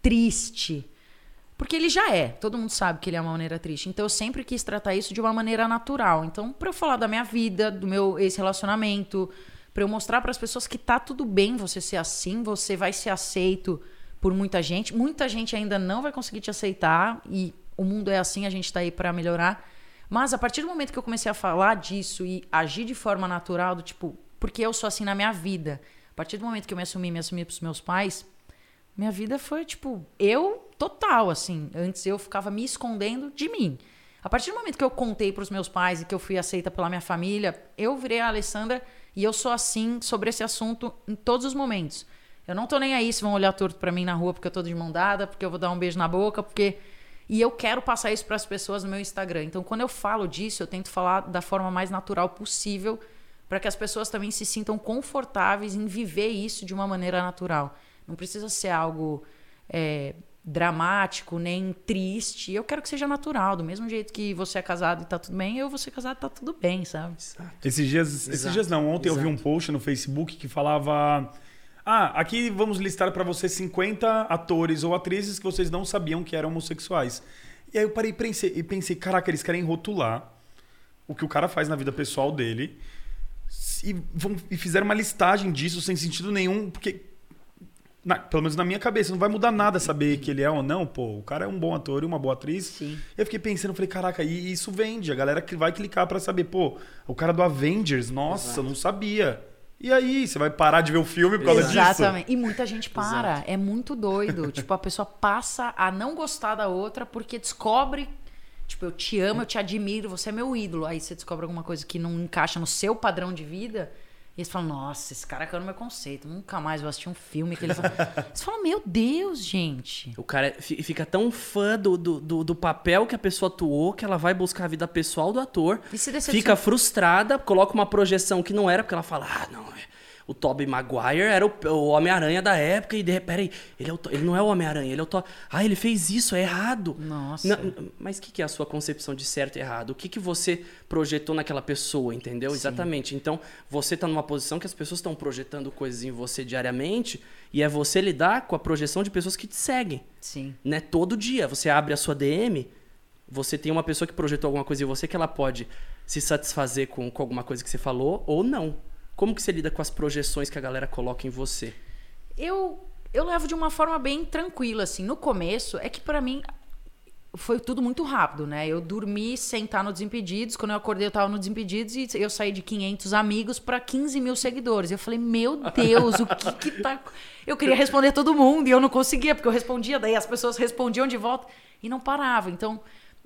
Speaker 3: triste. Porque ele já é, todo mundo sabe que ele é uma maneira triste. Então eu sempre quis tratar isso de uma maneira natural. Então, para eu falar da minha vida, do meu ex-relacionamento, para eu mostrar para as pessoas que tá tudo bem você ser assim, você vai ser aceito por muita gente. Muita gente ainda não vai conseguir te aceitar e o mundo é assim, a gente tá aí para melhorar. Mas a partir do momento que eu comecei a falar disso e agir de forma natural, do tipo, porque eu sou assim na minha vida. A partir do momento que eu me assumi, me assumi pros meus pais, minha vida foi tipo, eu total, assim. Antes eu ficava me escondendo de mim. A partir do momento que eu contei pros meus pais e que eu fui aceita pela minha família, eu virei a Alessandra e eu sou assim sobre esse assunto em todos os momentos. Eu não tô nem aí se vão olhar torto pra mim na rua porque eu tô de mão dada, porque eu vou dar um beijo na boca, porque e eu quero passar isso para as pessoas no meu Instagram. Então, quando eu falo disso, eu tento falar da forma mais natural possível para que as pessoas também se sintam confortáveis em viver isso de uma maneira natural. Não precisa ser algo é, dramático, nem triste. Eu quero que seja natural. Do mesmo jeito que você é casado e tá tudo bem, eu vou ser casado e tá tudo bem, sabe?
Speaker 1: Exato.
Speaker 2: Esses dias, esses
Speaker 1: Exato,
Speaker 2: dias não, ontem eu vi um
Speaker 1: exato.
Speaker 2: post no Facebook que falava: Ah, aqui vamos listar pra você 50 atores ou atrizes que vocês não sabiam que eram homossexuais. E aí eu parei e pensei, e pensei, caraca, eles querem rotular o que o cara faz na vida pessoal dele e, vão, e fizeram uma listagem disso sem sentido nenhum, porque na- pelo menos na minha cabeça, não vai mudar nada saber que ele é ou não, pô. O cara é um bom ator e uma boa atriz.
Speaker 3: Sim.
Speaker 2: Eu fiquei pensando, falei, caraca, e isso vende. A galera que vai clicar pra saber, pô, o cara do Avengers, nossa,
Speaker 1: Exato.
Speaker 2: não sabia. E aí, você vai parar de ver o filme por causa disso?
Speaker 3: Exatamente. E muita gente para. É muito doido. <laughs> tipo, a pessoa passa a não gostar da outra porque descobre. Tipo, eu te amo, eu te admiro, você é meu ídolo. Aí você descobre alguma coisa que não encaixa no seu padrão de vida. E você fala, nossa, esse cara caiu no meu conceito. Nunca mais vou assistir um filme que ele fala. Você fala, meu Deus, gente.
Speaker 1: O cara fi- fica tão fã do, do, do, do papel que a pessoa atuou que ela vai buscar a vida pessoal do ator.
Speaker 3: E se decepciona.
Speaker 1: Fica frustrada, coloca uma projeção que não era, porque ela fala, ah, não, é- o Tobey Maguire era o, o Homem-Aranha da época e de repente, ele, é ele não é o Homem-Aranha, ele é o To- Ah, ele fez isso, é errado.
Speaker 3: Nossa.
Speaker 1: Não, mas o que, que é a sua concepção de certo e errado? O que, que você projetou naquela pessoa, entendeu? Exatamente. Então, você tá numa posição que as pessoas estão projetando coisas em você diariamente e é você lidar com a projeção de pessoas que te seguem
Speaker 3: Sim.
Speaker 1: né? Todo dia você abre a sua DM, você tem uma pessoa que projetou alguma coisa em você que ela pode se satisfazer com, com alguma coisa que você falou ou não. Como que você lida com as projeções que a galera coloca em você?
Speaker 3: Eu, eu levo de uma forma bem tranquila, assim. No começo, é que pra mim foi tudo muito rápido, né? Eu dormi sem estar no Desimpedidos. Quando eu acordei, eu tava no Desimpedidos e eu saí de 500 amigos pra 15 mil seguidores. Eu falei, meu Deus, o que que tá... Eu queria responder todo mundo e eu não conseguia, porque eu respondia, daí as pessoas respondiam de volta e não parava. Então,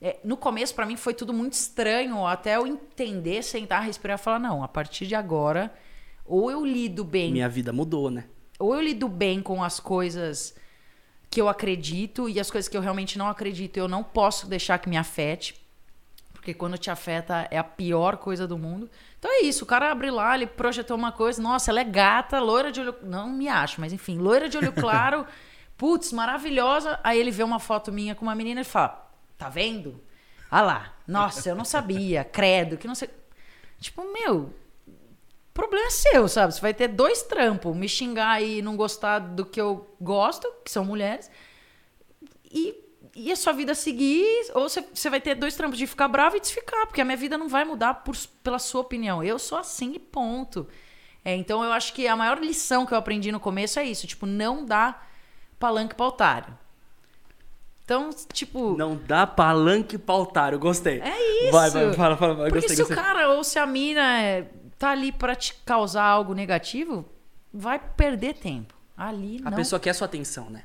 Speaker 3: é, no começo, pra mim, foi tudo muito estranho, até eu entender, sentar, respirar e falar, não, a partir de agora, ou eu lido bem
Speaker 1: Minha vida mudou, né?
Speaker 3: ou eu lido bem com as coisas que eu acredito e as coisas que eu realmente não acredito, eu não posso deixar que me afete. Porque quando te afeta é a pior coisa do mundo. Então é isso, o cara abre lá, ele projetou uma coisa, nossa, ela é gata, loira de olho. Não me acho, mas enfim, loira de olho <laughs> claro, putz, maravilhosa. Aí ele vê uma foto minha com uma menina e fala: tá vendo? Ah lá, nossa, eu não sabia, <laughs> credo, que não sei. Tipo, meu, problema é seu, sabe? Você vai ter dois trampos, me xingar e não gostar do que eu gosto, que são mulheres, e, e a sua vida seguir, ou você, vai ter dois trampos de ficar bravo e desficar, porque a minha vida não vai mudar por, pela sua opinião. Eu sou assim e ponto. É, então eu acho que a maior lição que eu aprendi no começo é isso, tipo, não dá palanque para otário. Então, tipo,
Speaker 1: Não dá palanque pra otário. Gostei.
Speaker 3: é isso.
Speaker 1: Vai, vai, fala, fala.
Speaker 3: Porque
Speaker 1: Gostei,
Speaker 3: se
Speaker 1: gostei.
Speaker 3: o cara ou se a mina é, tá ali pra te causar algo negativo, vai perder tempo. Ali
Speaker 1: A
Speaker 3: não.
Speaker 1: pessoa quer sua atenção, né?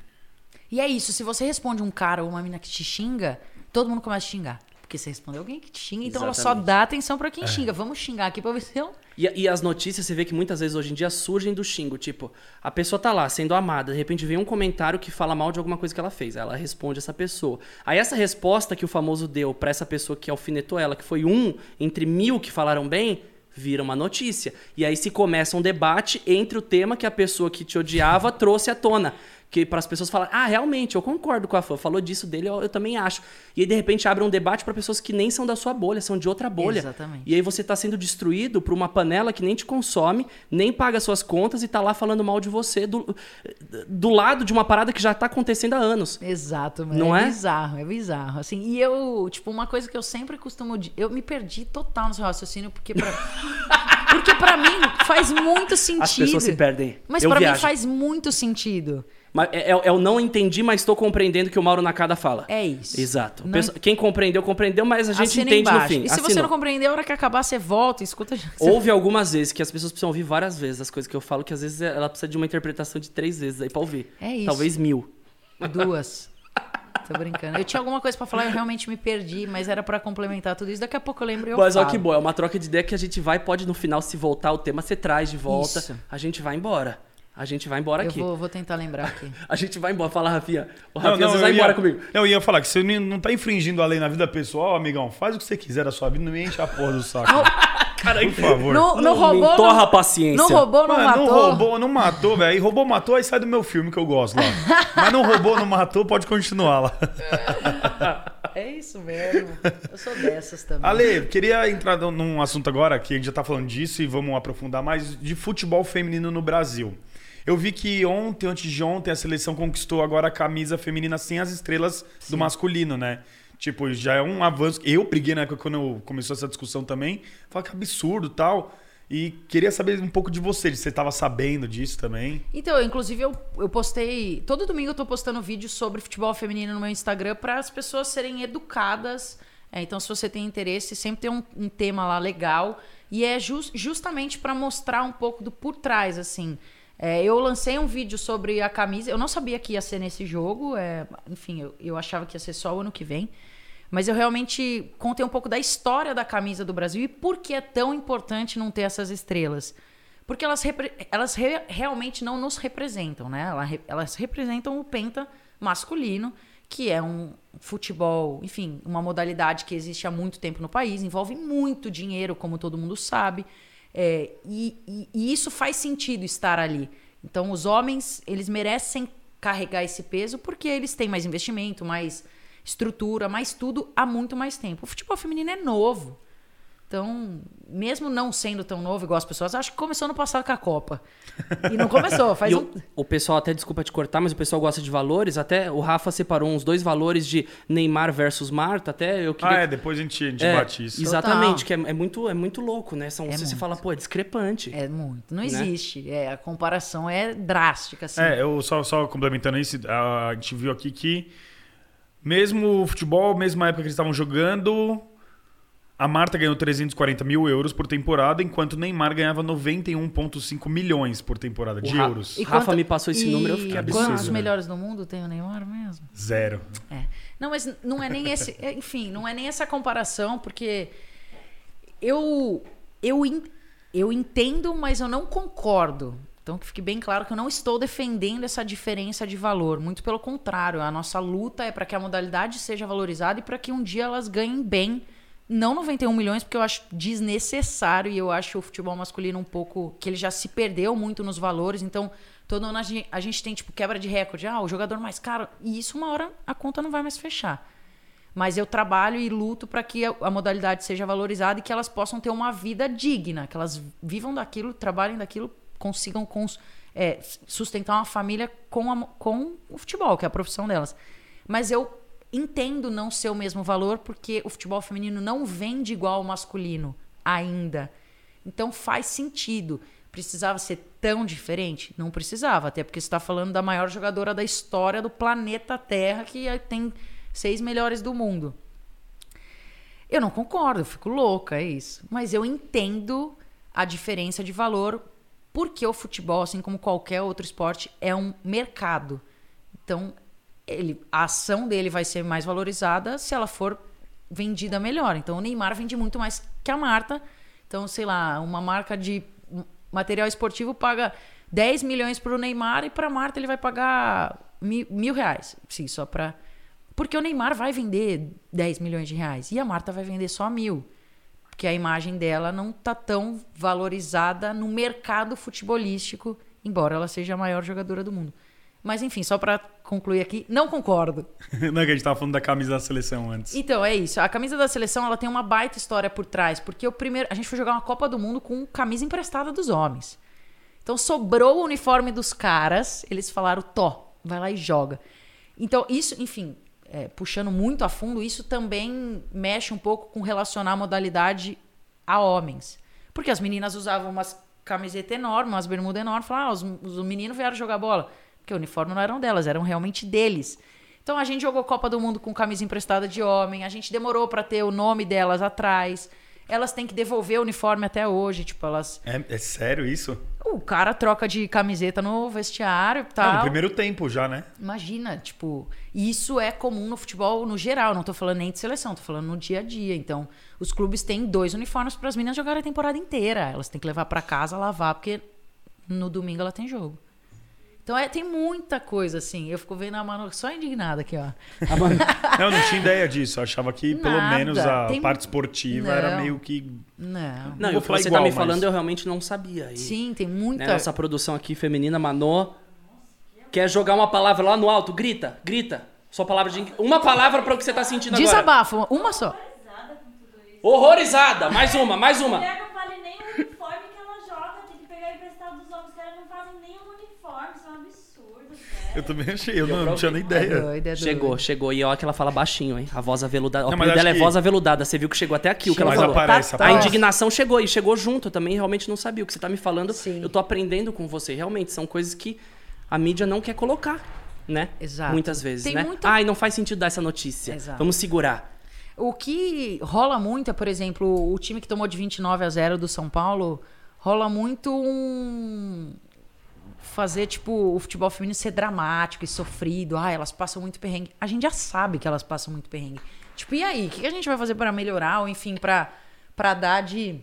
Speaker 3: E é isso, se você responde um cara ou uma mina que te xinga, todo mundo começa a xingar. Porque você respondeu alguém que te xinga, então ela só
Speaker 1: Exatamente.
Speaker 3: dá atenção pra
Speaker 2: É.
Speaker 3: quem xinga. Vamos xingar aqui pra ver se eu...
Speaker 1: E, e as notícias, você vê que muitas vezes hoje em dia surgem do xingo. Tipo, a pessoa tá lá sendo amada, de repente vem um comentário que fala mal de alguma coisa que ela fez. Aí Ela responde essa pessoa. Aí essa resposta que o famoso deu pra essa pessoa que alfinetou ela, que foi um entre mil que falaram bem, vira uma notícia. E aí se começa um debate entre o tema que a pessoa que te odiava trouxe à tona. Que para as pessoas falarem, ah, realmente, eu concordo com a fã, falou disso dele, eu, eu também acho. E aí, de repente, abre um debate para pessoas que nem são da sua bolha, são de outra bolha.
Speaker 3: Exatamente.
Speaker 1: E aí você tá sendo destruído por uma panela que nem te consome, nem paga suas contas e tá lá falando mal de você do, do lado de uma parada que já tá acontecendo há anos.
Speaker 3: Exato, mano.
Speaker 1: Não
Speaker 3: é,
Speaker 1: é?
Speaker 3: bizarro, é bizarro. Assim, e eu, tipo, uma coisa que eu sempre costumo. Eu me perdi total no seu raciocínio, porque pra, porque pra mim faz muito sentido.
Speaker 1: As pessoas se perdem.
Speaker 3: Mas pra mim faz muito sentido.
Speaker 1: Mas é, é- é o não entendi, mas estou compreendendo que o Mauro Nakada fala.
Speaker 3: É isso.
Speaker 1: Exato. Pessoa- Quem compreendeu, compreendeu, mas a gente
Speaker 3: Assina
Speaker 1: entende no
Speaker 3: embaixo.
Speaker 1: fim.
Speaker 3: E se você
Speaker 1: Assinou.
Speaker 3: não compreender, a hora que acabar, você volta e escuta.
Speaker 1: Houve algumas vezes que as pessoas precisam ouvir várias vezes as coisas que eu falo, que às vezes ela precisa de uma interpretação de três vezes aí pra ouvir.
Speaker 3: É isso.
Speaker 1: Talvez mil.
Speaker 3: Duas. <laughs> Tô brincando. Eu tinha alguma coisa pra falar, eu realmente me perdi, mas era pra complementar tudo isso. Daqui a pouco eu lembro e eu
Speaker 1: Mas olha que bom, é uma troca de ideia que a gente vai, pode no final, se voltar o tema, você traz de volta.
Speaker 3: Isso.
Speaker 1: A gente vai embora. A gente vai embora
Speaker 3: Eu
Speaker 1: aqui.
Speaker 3: vou, vou tentar lembrar aqui. <laughs>
Speaker 1: A gente vai embora. Fala, Rafinha. O
Speaker 2: Não,
Speaker 1: Rafinha
Speaker 2: não,
Speaker 1: vezes
Speaker 2: eu
Speaker 1: vai
Speaker 2: ia,
Speaker 1: embora comigo.
Speaker 2: não, eu ia falar que você não não tá infringindo a lei na vida pessoal, amigão. Faz o que você quiser da sua vida, não me enche a porra do saco. <laughs>
Speaker 1: Cara,
Speaker 2: Por favor.
Speaker 3: No, no
Speaker 1: Não-
Speaker 3: robô.
Speaker 1: não torra
Speaker 3: não-
Speaker 1: a paciência.
Speaker 3: Não roubou, não
Speaker 2: Mano,
Speaker 3: matou.
Speaker 2: não roubou, não matou, velho. E roubou, matou, aí sai do meu filme que eu gosto lá. Mas não roubou, não matou, pode continuar lá.
Speaker 3: É isso mesmo. Eu sou dessas também.
Speaker 2: Ale, queria entrar num assunto agora, que a gente já tá falando disso e vamos aprofundar mais, de futebol feminino no Brasil. Eu vi que ontem, antes de ontem, a seleção conquistou agora a camisa feminina sem as estrelas do masculino, né? Tipo, já é um avanço. Eu briguei na época quando começou essa discussão também. Falei que absurdo e tal. E queria saber um pouco de você, se você tava sabendo disso também.
Speaker 3: Então, inclusive, eu, eu postei. Todo domingo eu tô postando vídeo sobre futebol feminino no meu Instagram para as pessoas serem educadas. É, então, se você tem interesse, sempre tem um, um tema lá legal. E é jus- justamente para mostrar um pouco do por trás, assim. É, eu lancei um vídeo sobre a camisa. Eu não sabia que ia ser nesse jogo. é, enfim, eu, eu achava que ia ser só o ano que vem. Mas eu realmente contei um pouco da história da camisa do Brasil e por que é tão importante não ter essas estrelas. Porque elas, elas re- realmente não nos representam, né? Ela re- Elas representam o penta masculino, que é um futebol, enfim, uma modalidade que existe há muito tempo no país, envolve muito dinheiro, como todo mundo sabe. É, e, e- e isso faz sentido estar ali. Então, os homens, eles merecem carregar esse peso porque eles têm mais investimento, mais estrutura, mais tudo há muito mais tempo. O futebol feminino é novo. Então, mesmo não sendo tão novo igual as pessoas, acho que começou no passado com a Copa. E não começou, faz
Speaker 1: E
Speaker 3: um.
Speaker 1: o, o pessoal, até desculpa te cortar, mas o pessoal gosta de valores. Até o Rafa separou uns dois valores de Neymar versus Marta. Até eu queria.
Speaker 2: Ah, é, depois a gente, a gente
Speaker 1: É,
Speaker 2: bate isso.
Speaker 1: Exatamente,
Speaker 3: Total.
Speaker 1: que é, é muito, é muito louco, né? São,
Speaker 3: É
Speaker 1: você, você
Speaker 3: muito.
Speaker 1: fala, pô, é discrepante.
Speaker 3: É muito. Não
Speaker 1: Né?
Speaker 3: existe. É, a comparação é drástica, assim.
Speaker 2: É, eu só, só complementando isso, a gente viu aqui que mesmo o futebol, mesmo na época que eles estavam jogando, A Marta ganhou 340 mil euros por temporada, enquanto o Neymar ganhava 91,5 milhões por temporada de
Speaker 1: Ra-
Speaker 2: euros.
Speaker 1: E Rafa me passou esse número, eu fiquei
Speaker 2: absurdo,
Speaker 3: Quantos
Speaker 2: né?
Speaker 3: melhores do mundo tem o Neymar mesmo?
Speaker 2: Zero.
Speaker 3: É. Não, mas não é nem esse. é, Enfim, não é nem essa comparação, porque eu, eu, eu entendo, mas eu não concordo. Então, que fique bem claro que eu não estou defendendo essa diferença de valor. Muito pelo contrário, a nossa luta é para que a modalidade seja valorizada e para que um dia elas ganhem bem. Não 91 milhões, porque eu acho desnecessário e eu acho o futebol masculino um pouco. que ele já se perdeu muito nos valores. Então, todo ano a gente, a gente tem, tipo, quebra de recorde. Ah, o jogador mais caro. E isso, uma hora, a conta não vai mais fechar. Mas eu trabalho e luto para que a, modalidade seja valorizada e que elas possam ter uma vida digna, que elas vivam daquilo, trabalhem daquilo, consigam cons- é, sustentar uma família com, a- com o futebol, que é a profissão delas. Mas eu entendo não ser o mesmo valor porque o futebol feminino não vende igual ao masculino ainda. Então faz sentido. Precisava ser tão diferente? Não precisava, até porque você está falando da maior jogadora da história do planeta Terra, que é- tem seis melhores do mundo. Eu não concordo, eu fico louca, é isso. Mas eu entendo a diferença de valor, porque o futebol, assim como qualquer outro esporte, é um mercado. Então, ele, a ação dele vai ser mais valorizada se ela for vendida melhor. Então, o Neymar vende muito mais que a Marta. Então, sei lá, uma marca de material esportivo paga 10 milhões para o Neymar e para a Marta ele vai pagar mil, mil reais. Sim, só para. Porque o Neymar vai vender 10 milhões de reais e a Marta vai vender só mil. Porque a imagem dela não tá tão valorizada no mercado futebolístico, embora ela seja a maior jogadora do mundo. Mas enfim, só para concluir aqui, não concordo. <laughs>
Speaker 2: Não é que a gente tava falando da camisa da seleção antes.
Speaker 3: Então, é isso. A camisa da seleção, ela tem uma baita história por trás, porque o primeiro, a gente foi jogar uma Copa do Mundo com camisa emprestada dos homens. Então sobrou o uniforme dos caras, eles falaram, Tó, vai lá e joga. Então, isso, enfim, é, puxando muito a fundo, isso também mexe um pouco com relacionar a modalidade a homens. Porque as meninas usavam umas camisetas enormes, umas bermudas enormes, falavam, ah, os, os meninos vieram jogar bola. Porque o uniforme não eram delas, eram realmente deles. Então a gente jogou Copa do Mundo com camisa emprestada de homem, a gente demorou pra ter o nome delas atrás. Elas têm que devolver o uniforme até hoje, tipo, elas.
Speaker 2: É, é sério isso?
Speaker 3: O cara troca de camiseta no vestiário e tal.
Speaker 2: no primeiro tempo já, né?
Speaker 3: Imagina, tipo, isso é comum no futebol no geral, não tô falando nem de seleção, tô falando no dia a dia. Então, os clubes têm dois uniformes para as meninas jogarem a temporada inteira. Elas têm que levar para casa, lavar, porque no domingo ela tem jogo. Então, é, tem muita coisa assim. Eu fico vendo a Manu só indignada aqui, ó.
Speaker 1: Manu- <laughs>
Speaker 2: Não, eu não tinha ideia disso. Eu achava que pelo
Speaker 3: Nada.
Speaker 2: menos a
Speaker 3: Tem-
Speaker 2: parte esportiva era
Speaker 3: Não.
Speaker 2: meio que.
Speaker 3: Não.
Speaker 1: Não, e
Speaker 2: vou
Speaker 1: o que
Speaker 2: falar
Speaker 1: você
Speaker 2: igual,
Speaker 1: tá me
Speaker 2: mas-
Speaker 1: falando eu realmente não sabia. E,
Speaker 3: Sim, tem
Speaker 1: né,
Speaker 3: muita.
Speaker 1: nossa produção aqui feminina, Manô, quer jogar uma palavra lá no alto? Grita, grita. Sua palavra de... Uma palavra para o que você tá sentindo agora.
Speaker 3: Desabafo, uma só.
Speaker 4: Horrorizada com tudo isso.
Speaker 1: Horrorizada. Mais uma, mais uma.
Speaker 4: mulher não vale nem o uniforme que ela joga, tem que pegar emprestado dos homens. Os caras não fazem nem um uniforme, isso é um absurdo,
Speaker 2: Eu também achei, eu não, não tinha nem
Speaker 3: É
Speaker 2: ideia.
Speaker 3: doido, é doido.
Speaker 1: Chegou, chegou. E olha que ela fala baixinho, hein? A voz aveludada. O apelido dela é
Speaker 2: que-
Speaker 1: voz aveludada. Você viu que chegou até aqui o que ela
Speaker 2: Mas
Speaker 1: falou.
Speaker 2: aparece,
Speaker 3: Tá,
Speaker 1: A
Speaker 2: aparece.
Speaker 1: indignação chegou e chegou junto. Eu também realmente não sabia. O que você tá me falando,
Speaker 3: Sim.
Speaker 1: eu tô aprendendo com você. Realmente, são coisas que a mídia não quer colocar, né?
Speaker 3: Exato.
Speaker 1: Muitas vezes,
Speaker 3: Tem
Speaker 1: né?
Speaker 3: muita-
Speaker 1: Ai, não faz sentido dar essa notícia.
Speaker 3: Exato.
Speaker 1: Vamos segurar.
Speaker 3: O que rola muito é, por exemplo, o time que tomou de 29 a 0 do São Paulo, rola muito um fazer tipo o futebol feminino ser dramático e sofrido. Ah, elas passam muito perrengue. A gente já sabe que elas passam muito perrengue. Tipo, e aí, o que a gente vai fazer para melhorar ou enfim, para dar de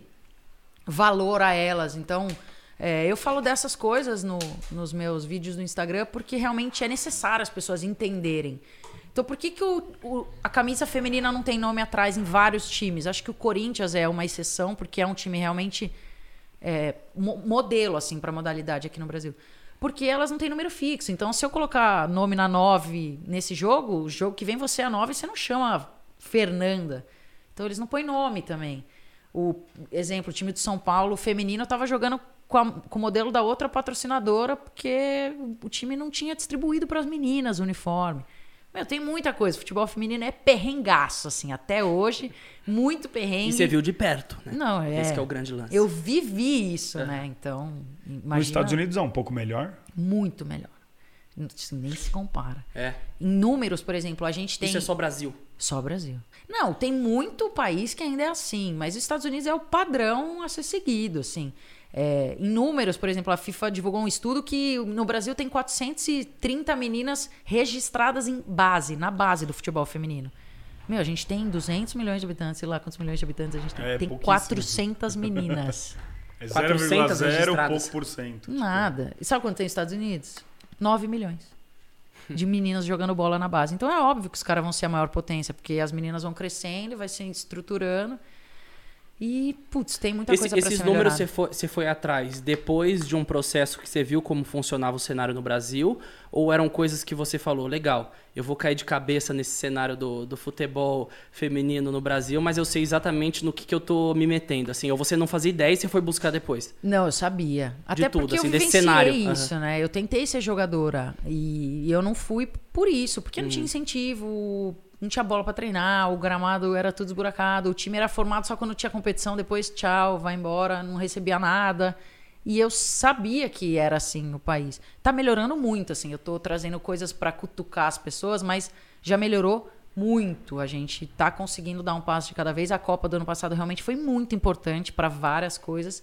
Speaker 3: valor a elas? Então, é, eu falo dessas coisas no- nos meus vídeos no Instagram porque realmente é necessário as pessoas entenderem. Então, por que, que o- o- a camisa feminina não tem nome atrás em vários times? Acho que o Corinthians é uma exceção, porque é um time realmente é, mo- modelo assim para modalidade aqui no Brasil. Porque elas não têm número fixo. Então, se eu colocar nome na 9 nesse jogo, o jogo que vem você é a 9, você não chama Fernanda. Então, eles não põem nome também. O exemplo, o time de São Paulo o feminino estava jogando com, a- com o modelo da outra patrocinadora, porque o time não tinha distribuído para as meninas o uniforme. Meu, tem muita coisa. Futebol feminino é perrengaço, assim, até hoje. Muito perrengue.
Speaker 1: E você viu de perto, né?
Speaker 3: Não, é.
Speaker 1: Esse que é o grande lance.
Speaker 3: Eu vivi isso, né? Então, imagina.
Speaker 2: Nos Estados Unidos é um pouco melhor.
Speaker 3: Muito melhor. Assim, Nem se compara.
Speaker 1: É.
Speaker 3: Em números, por exemplo, a gente tem.
Speaker 1: Isso é só Brasil.
Speaker 3: Só o Brasil. Não, tem muito país que ainda é assim, mas os Estados Unidos é o padrão a ser seguido, assim. É, em números, por exemplo, a FIFA divulgou um estudo que no Brasil tem 430 meninas registradas em base, na base do futebol feminino. Meu, a gente tem 200 milhões de habitantes, sei lá quantos milhões de habitantes a gente tem.
Speaker 2: É,
Speaker 3: tem
Speaker 2: pouquíssimo.
Speaker 3: 400 meninas. <laughs>
Speaker 2: É
Speaker 1: 400
Speaker 2: 0,0
Speaker 1: registradas.
Speaker 2: pouco por cento.
Speaker 3: Nada. E sabe quanto tem nos Estados Unidos? 9 milhões de meninas jogando bola na base. Então é óbvio que os caras vão ser a maior potência, porque as meninas vão crescendo, vai se estruturando. E, putz, tem muita
Speaker 1: Esse-
Speaker 3: coisa pra
Speaker 1: esses números você foi, você foi atrás depois de um processo que você viu como funcionava o cenário no Brasil? Ou eram coisas que você falou, legal, eu vou cair de cabeça nesse cenário do, do futebol feminino no Brasil, mas eu sei exatamente no que, que eu tô me metendo, assim, ou você não fazia ideia e você foi buscar depois?
Speaker 3: Não, eu sabia. Até
Speaker 1: tudo,
Speaker 3: porque
Speaker 1: assim,
Speaker 3: eu
Speaker 1: desse cenário.
Speaker 3: isso, né? Eu tentei ser jogadora e eu não fui por isso, porque não tinha
Speaker 1: Hum.
Speaker 3: incentivo, não tinha bola pra treinar, o gramado era tudo esburacado, o time era formado só quando tinha competição, depois tchau, vai embora, não recebia nada. E eu sabia que era assim no país. Tá melhorando muito, assim. Eu tô trazendo coisas pra cutucar as pessoas, mas já melhorou muito. A gente tá conseguindo dar um passo de cada vez. A Copa do ano passado realmente foi muito importante pra várias coisas.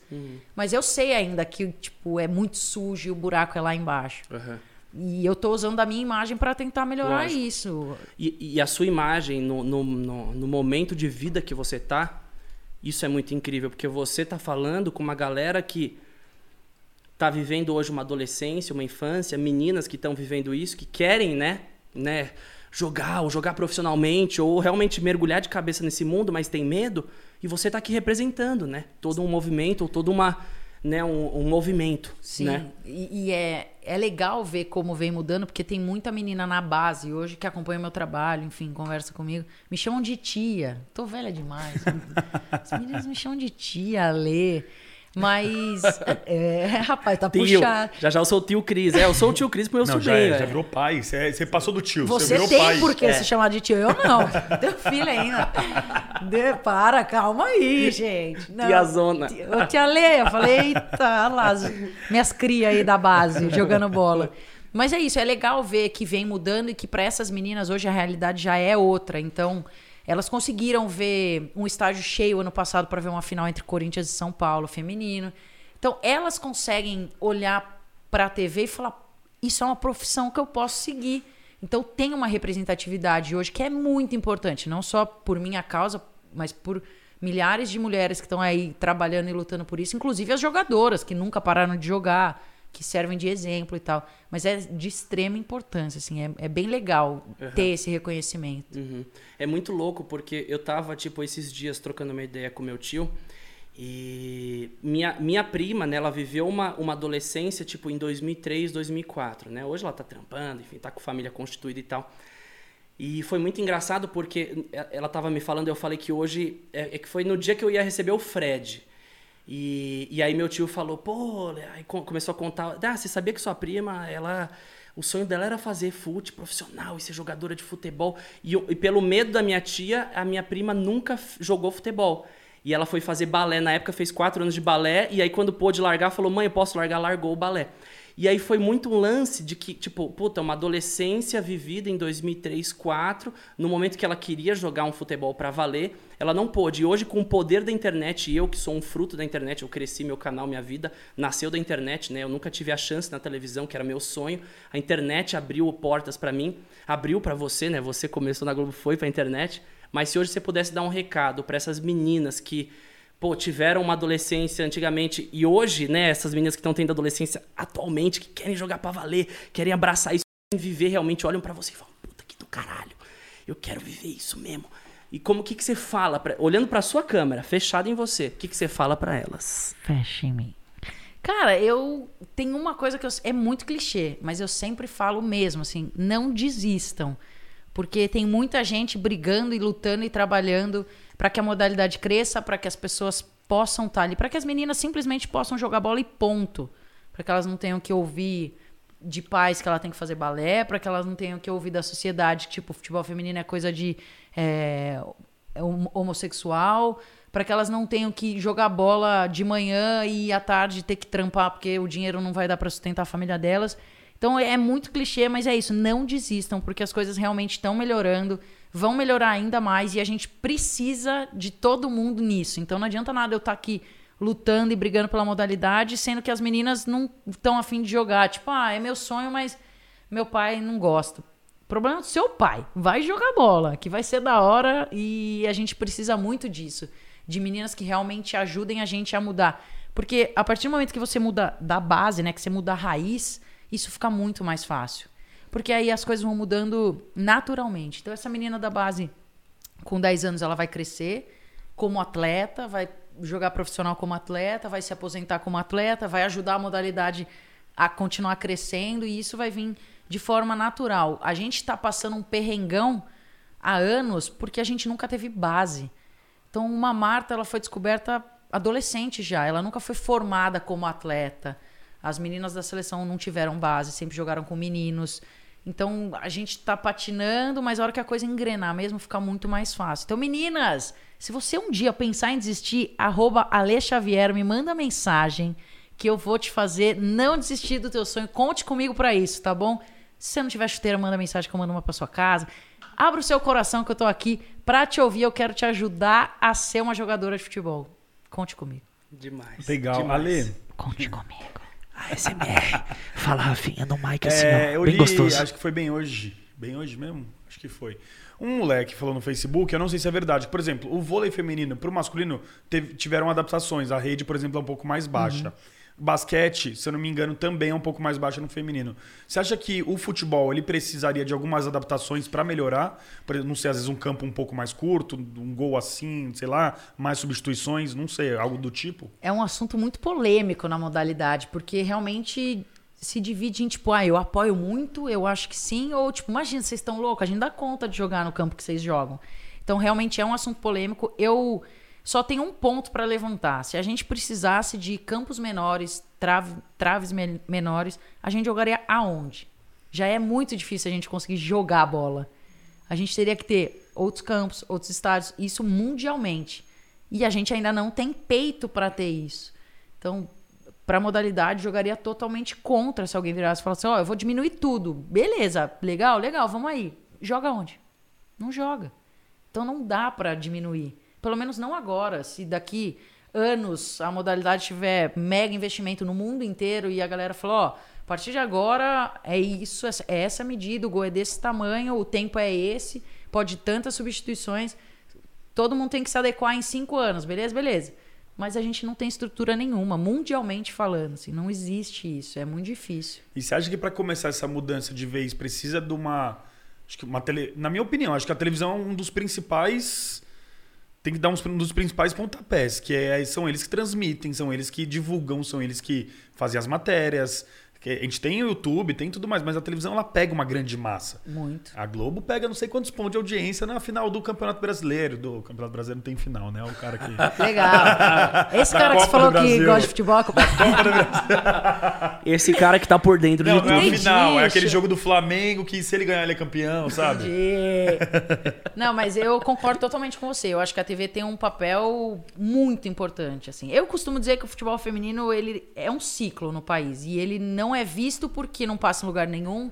Speaker 3: Mas eu sei ainda que, tipo, é muito sujo e o buraco é lá embaixo. E eu tô usando a minha imagem pra tentar melhorar
Speaker 1: Lógico.
Speaker 3: isso.
Speaker 1: E, e a sua imagem no, no, no, no momento de vida que você tá, isso é muito incrível, porque você tá falando com uma galera que tá vivendo hoje uma adolescência, uma infância, meninas que estão vivendo isso, que querem, né, né, jogar ou jogar profissionalmente ou realmente mergulhar de cabeça nesse mundo, mas tem medo, e você tá aqui representando, né, todo um movimento, ou toda uma, né, um, um movimento,
Speaker 3: Sim.
Speaker 1: né?
Speaker 3: E, e é, é legal ver como vem mudando, porque tem muita menina na base hoje que acompanha meu trabalho, enfim, conversa comigo. Me chamam de tia. Tô velha demais. As meninas me chamam de tia, Lê. Mas. É, rapaz, tá
Speaker 1: Tio,
Speaker 3: puxado.
Speaker 1: já já eu sou o tio Cris, é, eu sou o tio Cris pro meu
Speaker 2: Não, já,
Speaker 1: sobrinho,
Speaker 2: é, já
Speaker 1: é.
Speaker 2: virou pai. Você, você passou do tio. Você,
Speaker 3: Você
Speaker 2: virou
Speaker 3: tem
Speaker 2: pai.
Speaker 3: por que se chamar de tio, eu não. <laughs> Teu filho ainda. De, para, calma aí, gente. Não. Tia- Ô, tia Lê, eu falei, eita, olha lá, as minhas crias aí da base, jogando bola. Mas é isso, é legal ver que vem mudando e que para essas meninas hoje a realidade já é outra. Então, elas conseguiram ver um estádio cheio ano passado para ver uma final entre Corinthians e São Paulo feminino. Então, elas conseguem olhar para a TV e falar: isso é uma profissão que eu posso seguir. Então, tem uma representatividade hoje que é muito importante, não só por minha causa, mas por milhares de mulheres que estão aí trabalhando e lutando por isso, inclusive as jogadoras que nunca pararam de jogar, que servem de exemplo e tal. Mas é de extrema importância, assim, é, é bem legal ter esse reconhecimento.
Speaker 1: Uhum. É muito louco porque eu tava, tipo, esses dias trocando uma ideia com meu tio e minha, minha prima, né, ela viveu uma, uma adolescência, tipo, em 2003, 2004, né? Hoje ela tá trampando, enfim, tá com família constituída e tal. E foi muito engraçado porque ela tava me falando, eu falei que hoje, é, é que foi no dia que eu ia receber o Fred. E, e aí meu tio falou, pô, aí co- começou a contar, ah, você sabia que sua prima, ela, o sonho dela era fazer fute profissional e ser jogadora de futebol. E, e pelo medo da minha tia, a minha prima nunca jogou futebol. E ela foi fazer balé, na época fez quatro anos de balé, e aí quando pôde largar, falou, mãe, eu posso largar? Largou o balé. E aí foi muito um lance de que, tipo, puta, uma adolescência vivida em 2003, 2004, no momento que ela queria jogar um futebol pra valer, ela não pôde. E hoje, com o poder da internet, eu que sou um fruto da internet, eu cresci, meu canal, minha vida, nasceu da internet, né? Eu nunca tive a chance na televisão, que era meu sonho. A internet abriu portas pra mim, abriu pra você, né? Você começou na Globo, foi pra internet. Mas se hoje você pudesse dar um recado pra essas meninas que pô, tiveram uma adolescência antigamente e hoje, né, essas meninas que estão tendo adolescência atualmente, que querem jogar pra valer, querem abraçar isso, querem viver realmente, olham pra você e falam, puta que do caralho, eu quero viver isso mesmo. E como que que você fala, pra, olhando pra sua câmera, fechada em você, o que que você fala pra elas?
Speaker 3: Fecha em mim. Cara, eu tenho uma coisa que eu- é muito clichê, mas eu sempre falo mesmo, assim, não desistam. Porque tem muita gente brigando e lutando e trabalhando para que a modalidade cresça, para que as pessoas possam estar ali, para que as meninas simplesmente possam jogar bola e ponto. Para que elas não tenham que ouvir de pais que ela tem que fazer balé, para que elas não tenham que ouvir da sociedade que tipo futebol feminino é coisa de é, é hom- homossexual, para que elas não tenham que jogar bola de manhã e à tarde ter que trampar porque o dinheiro não vai dar para sustentar a família delas. Então é muito clichê, mas é isso, não desistam, porque as coisas realmente estão melhorando. Vão melhorar ainda mais e a gente precisa de todo mundo nisso. Então não adianta nada eu estar aqui lutando e brigando pela modalidade, sendo que as meninas não estão afim de jogar. Tipo, ah, é meu sonho, mas meu pai não gosta. O problema é do seu pai. Vai jogar bola, que vai ser da hora e a gente precisa muito disso. De meninas que realmente ajudem a gente a mudar. Porque a partir do momento que você muda da base, né, que você muda a raiz, isso fica muito mais fácil. Porque aí as coisas vão mudando naturalmente. Então essa menina da base com 10 anos ela vai crescer como atleta, vai jogar profissional como atleta, vai se aposentar como atleta, vai ajudar a modalidade a continuar crescendo e isso vai vir de forma natural. A gente está passando um perrengão há anos porque a gente nunca teve base. Então, uma Marta ela foi descoberta adolescente já, ela nunca foi formada como atleta. As meninas da seleção não tiveram base, sempre jogaram com meninos. Então a gente está patinando, mas a hora que a coisa engrenar mesmo fica muito mais fácil. Então, meninas, se você um dia pensar em desistir, arroba Ale Xavier, me manda mensagem que eu vou te fazer não desistir do teu sonho. Conte comigo para isso, tá bom? Se você não tiver chuteira, manda mensagem que eu mando uma para sua casa. Abra o seu coração que eu tô aqui para te ouvir. Eu quero te ajudar a ser uma jogadora de futebol. Conte comigo.
Speaker 1: Demais.
Speaker 2: Legal.
Speaker 1: Demais.
Speaker 2: Ale,
Speaker 3: Conte comigo.
Speaker 1: ASMR. Fala, Rafinha, no mic assim,
Speaker 2: é,
Speaker 1: ó.
Speaker 2: eu
Speaker 1: Bem
Speaker 2: li,
Speaker 1: gostoso.
Speaker 2: acho que foi bem hoje. Bem hoje mesmo? Acho que foi. Um moleque falou no Facebook, eu não sei se é verdade. Por exemplo, o vôlei feminino pro masculino teve- tiveram adaptações. A rede, por exemplo, é um pouco mais baixa. Basquete, se eu não me engano, também é um pouco mais baixa no feminino. Você acha que o futebol ele precisaria de algumas adaptações para melhorar? Não sei, às vezes um campo um pouco mais curto, um gol assim, sei lá, mais substituições, não sei, algo do tipo?
Speaker 3: É um assunto muito polêmico na modalidade, porque realmente se divide em tipo, ah, eu apoio muito, eu acho que sim, ou tipo, imagina, vocês estão loucos, a gente dá conta de jogar no campo que vocês jogam. Então, realmente é um assunto polêmico. Eu só tenho um ponto para levantar. Se a gente precisasse de campos menores, trave- traves men- menores, a gente jogaria aonde? Já é muito difícil a gente conseguir jogar a bola. A gente teria que ter outros campos, outros estádios, isso mundialmente. E a gente ainda não tem peito para ter isso. Então, para modalidade, jogaria totalmente contra se alguém virasse e falasse: Ó, eu vou diminuir tudo. Beleza, legal, legal, vamos aí. Joga onde? Não joga. Então não dá para diminuir. Pelo menos não agora. Se daqui anos a modalidade tiver mega investimento no mundo inteiro e a galera falou: Ó, a partir de agora é isso, é essa medida, o gol é desse tamanho, o tempo é esse, pode tantas substituições. Todo mundo tem que se adequar em cinco anos, beleza? Beleza. Mas a gente não tem estrutura nenhuma, mundialmente falando. Assim, não existe isso. É muito difícil.
Speaker 2: E você acha que para começar essa mudança de vez precisa de uma. Acho que uma tele... Na minha opinião, acho que a televisão é um dos principais. Tem que dar uns- um dos principais pontapés, que é, são eles que transmitem, são eles que divulgam, são eles que fazem as matérias. A gente tem o YouTube, tem tudo mais, mas a televisão ela pega uma grande massa.
Speaker 3: Muito.
Speaker 2: A Globo pega não sei quantos pontos de audiência na final do Campeonato Brasileiro. Do Campeonato Brasileiro não tem final, né? O cara que. <laughs>
Speaker 3: Legal. Esse cara que você
Speaker 2: Copa
Speaker 3: falou
Speaker 2: do
Speaker 3: que
Speaker 2: Brasil.
Speaker 3: gosta de futebol. <laughs>
Speaker 1: Esse cara que tá por dentro
Speaker 2: Não,
Speaker 1: de
Speaker 2: não é a
Speaker 1: tudo.
Speaker 2: Final, é aquele jogo do Flamengo que se ele ganhar ele é campeão, sabe?
Speaker 3: Entendi. Não, mas eu concordo totalmente com você. Eu acho que a TV tem um papel muito importante, assim. Eu costumo dizer que o futebol feminino, ele é um ciclo no país e ele não é visto porque não passa em lugar nenhum.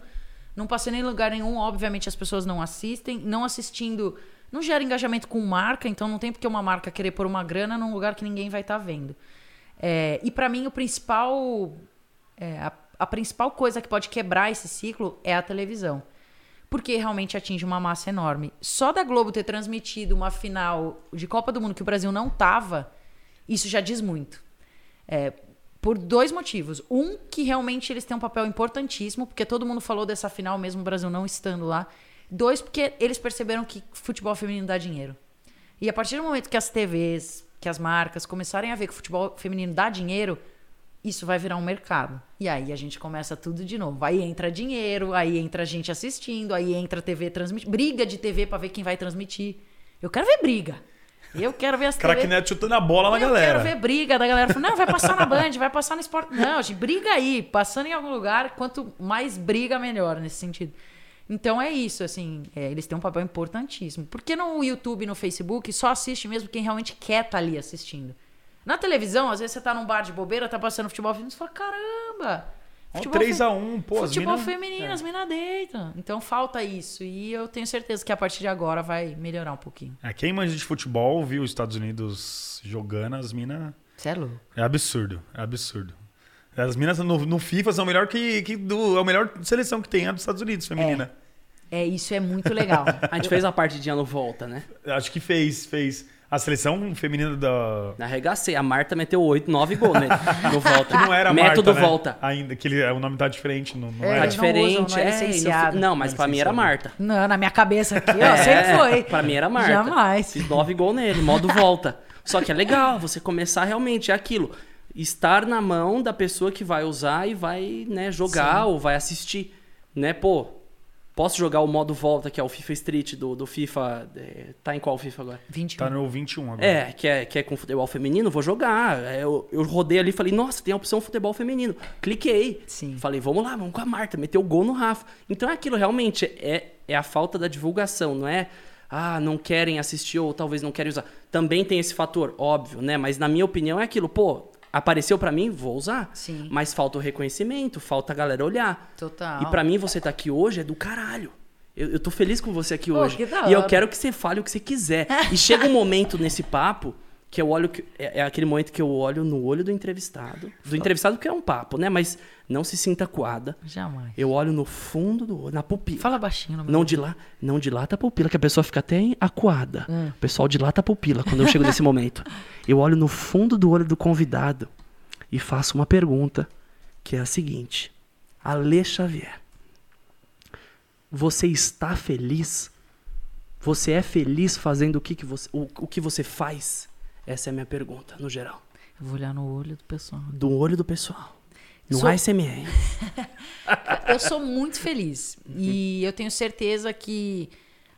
Speaker 3: Não passa em lugar nenhum, obviamente as pessoas não assistem, não assistindo, não gera engajamento com marca, então não tem porque uma marca querer pôr uma grana num lugar que ninguém vai estar vendo. É, e pra mim o principal é, a, a principal coisa que pode quebrar esse ciclo é a televisão. Porque realmente atinge uma massa enorme. Só da Globo ter transmitido uma final de Copa do Mundo que o Brasil não tava, isso já diz muito. É, por dois motivos. Um, que realmente eles têm um papel importantíssimo, porque todo mundo falou dessa final, mesmo o Brasil não estando lá. Dois, porque eles perceberam que futebol feminino dá dinheiro. E a partir do momento que as TVs, que as marcas começarem a ver que o futebol feminino dá dinheiro, isso vai virar um mercado. E aí a gente começa tudo de novo. Aí entra dinheiro, aí entra gente assistindo, aí entra TV transmitindo. Briga de TV pra ver quem vai transmitir. Eu quero ver briga. Eu quero ver as.
Speaker 2: Cracknet chutando a bola na
Speaker 3: Eu
Speaker 2: galera.
Speaker 3: quero ver briga da galera. Não, vai passar na Band, vai passar no esporte. Não, gente, briga aí. Passando em algum lugar, quanto mais briga, melhor nesse sentido. Então é isso, assim, é, eles têm um papel importantíssimo. Porque no YouTube e no Facebook só assiste mesmo quem realmente quer estar ali assistindo. Na televisão, às vezes você tá num bar de bobeira, tá passando futebol, e você fala, caramba, Futebol
Speaker 2: 3x1, pô,
Speaker 3: Futebol
Speaker 2: mina-
Speaker 3: feminino,
Speaker 2: é.
Speaker 3: as minas deitam. Então falta isso. E eu tenho certeza que a partir de agora vai melhorar um pouquinho.
Speaker 2: É, quem manja de futebol viu os Estados Unidos jogando, as minas.
Speaker 3: Você é louco.
Speaker 2: É absurdo, é absurdo. As minas no, no FIFA são melhor que, que do, é a melhor seleção que tem, a dos Estados Unidos, feminina.
Speaker 3: É, isso é muito legal. <laughs>
Speaker 1: A gente fez a partidinha no volta, né?
Speaker 2: Acho que fez, fez. A seleção feminina da.
Speaker 1: Arregacei. A Marta meteu 8, 9 gols <laughs> nele. No volta.
Speaker 2: Que não era a
Speaker 1: Método
Speaker 2: Marta, né?
Speaker 1: volta.
Speaker 2: Ainda, que ele, o nome tá diferente. Não, não
Speaker 3: É,
Speaker 1: Tá
Speaker 3: eles não
Speaker 1: diferente.
Speaker 3: usam, não é
Speaker 1: é,
Speaker 3: licenciado.
Speaker 1: não, mas
Speaker 2: Não é
Speaker 1: pra mim era. Marta.
Speaker 3: Não, na minha cabeça aqui, ó,
Speaker 1: É,
Speaker 3: sempre foi.
Speaker 1: Pra mim era Marta.
Speaker 3: Jamais.
Speaker 1: Fiz 9 gols nele, modo volta. Só que é legal você começar realmente, é aquilo. Estar na mão da pessoa que vai usar e vai, né, jogar ou vai assistir. Né, pô, posso jogar o modo volta, que é o FIFA Street do, do FIFA. é, tá em qual FIFA agora?
Speaker 3: 21.
Speaker 2: Tá no 21 agora.
Speaker 1: É, que é, que é com futebol feminino, vou jogar. É, Eu, eu rodei ali e falei, nossa, tem a opção futebol feminino. Cliquei.
Speaker 3: Sim.
Speaker 1: Falei, vamos lá, vamos com a Marta. Meteu o gol no Rafa. Então é aquilo, realmente, é, é a falta da divulgação, não é? Ah, não querem assistir ou talvez não querem usar. Também tem esse fator, óbvio, né? Mas na minha opinião é aquilo, pô, apareceu pra mim, vou usar.
Speaker 3: Sim.
Speaker 1: Mas falta o reconhecimento, falta a galera olhar.
Speaker 3: Total.
Speaker 1: E pra mim, você tá aqui hoje é do caralho. Eu, eu tô feliz com você aqui
Speaker 3: Pô,
Speaker 1: hoje. E eu quero que você fale o que você quiser. <laughs> E chega um momento nesse papo que eu olho. que- é, é aquele momento que eu olho no olho do entrevistado. Do entrevistado que é um papo, né? Mas não se sinta coada.
Speaker 3: Jamais.
Speaker 1: Eu olho no fundo do olho, na pupila.
Speaker 3: Fala baixinho no meu
Speaker 1: Não de lá, não dilata a pupila, que a pessoa fica até acuada. O pessoal dilata a pupila quando eu chego nesse momento. <laughs> Eu olho no fundo do olho do convidado e faço uma pergunta, que é a seguinte: Ale Xavier, você está feliz? Você é feliz fazendo o que, que você, o, o que você faz? Essa é a minha pergunta, no geral.
Speaker 3: Eu vou olhar no olho do pessoal.
Speaker 1: Do olho do pessoal. No
Speaker 3: Sou-
Speaker 1: ASMR. <laughs>
Speaker 3: Eu sou muito feliz. E eu tenho certeza que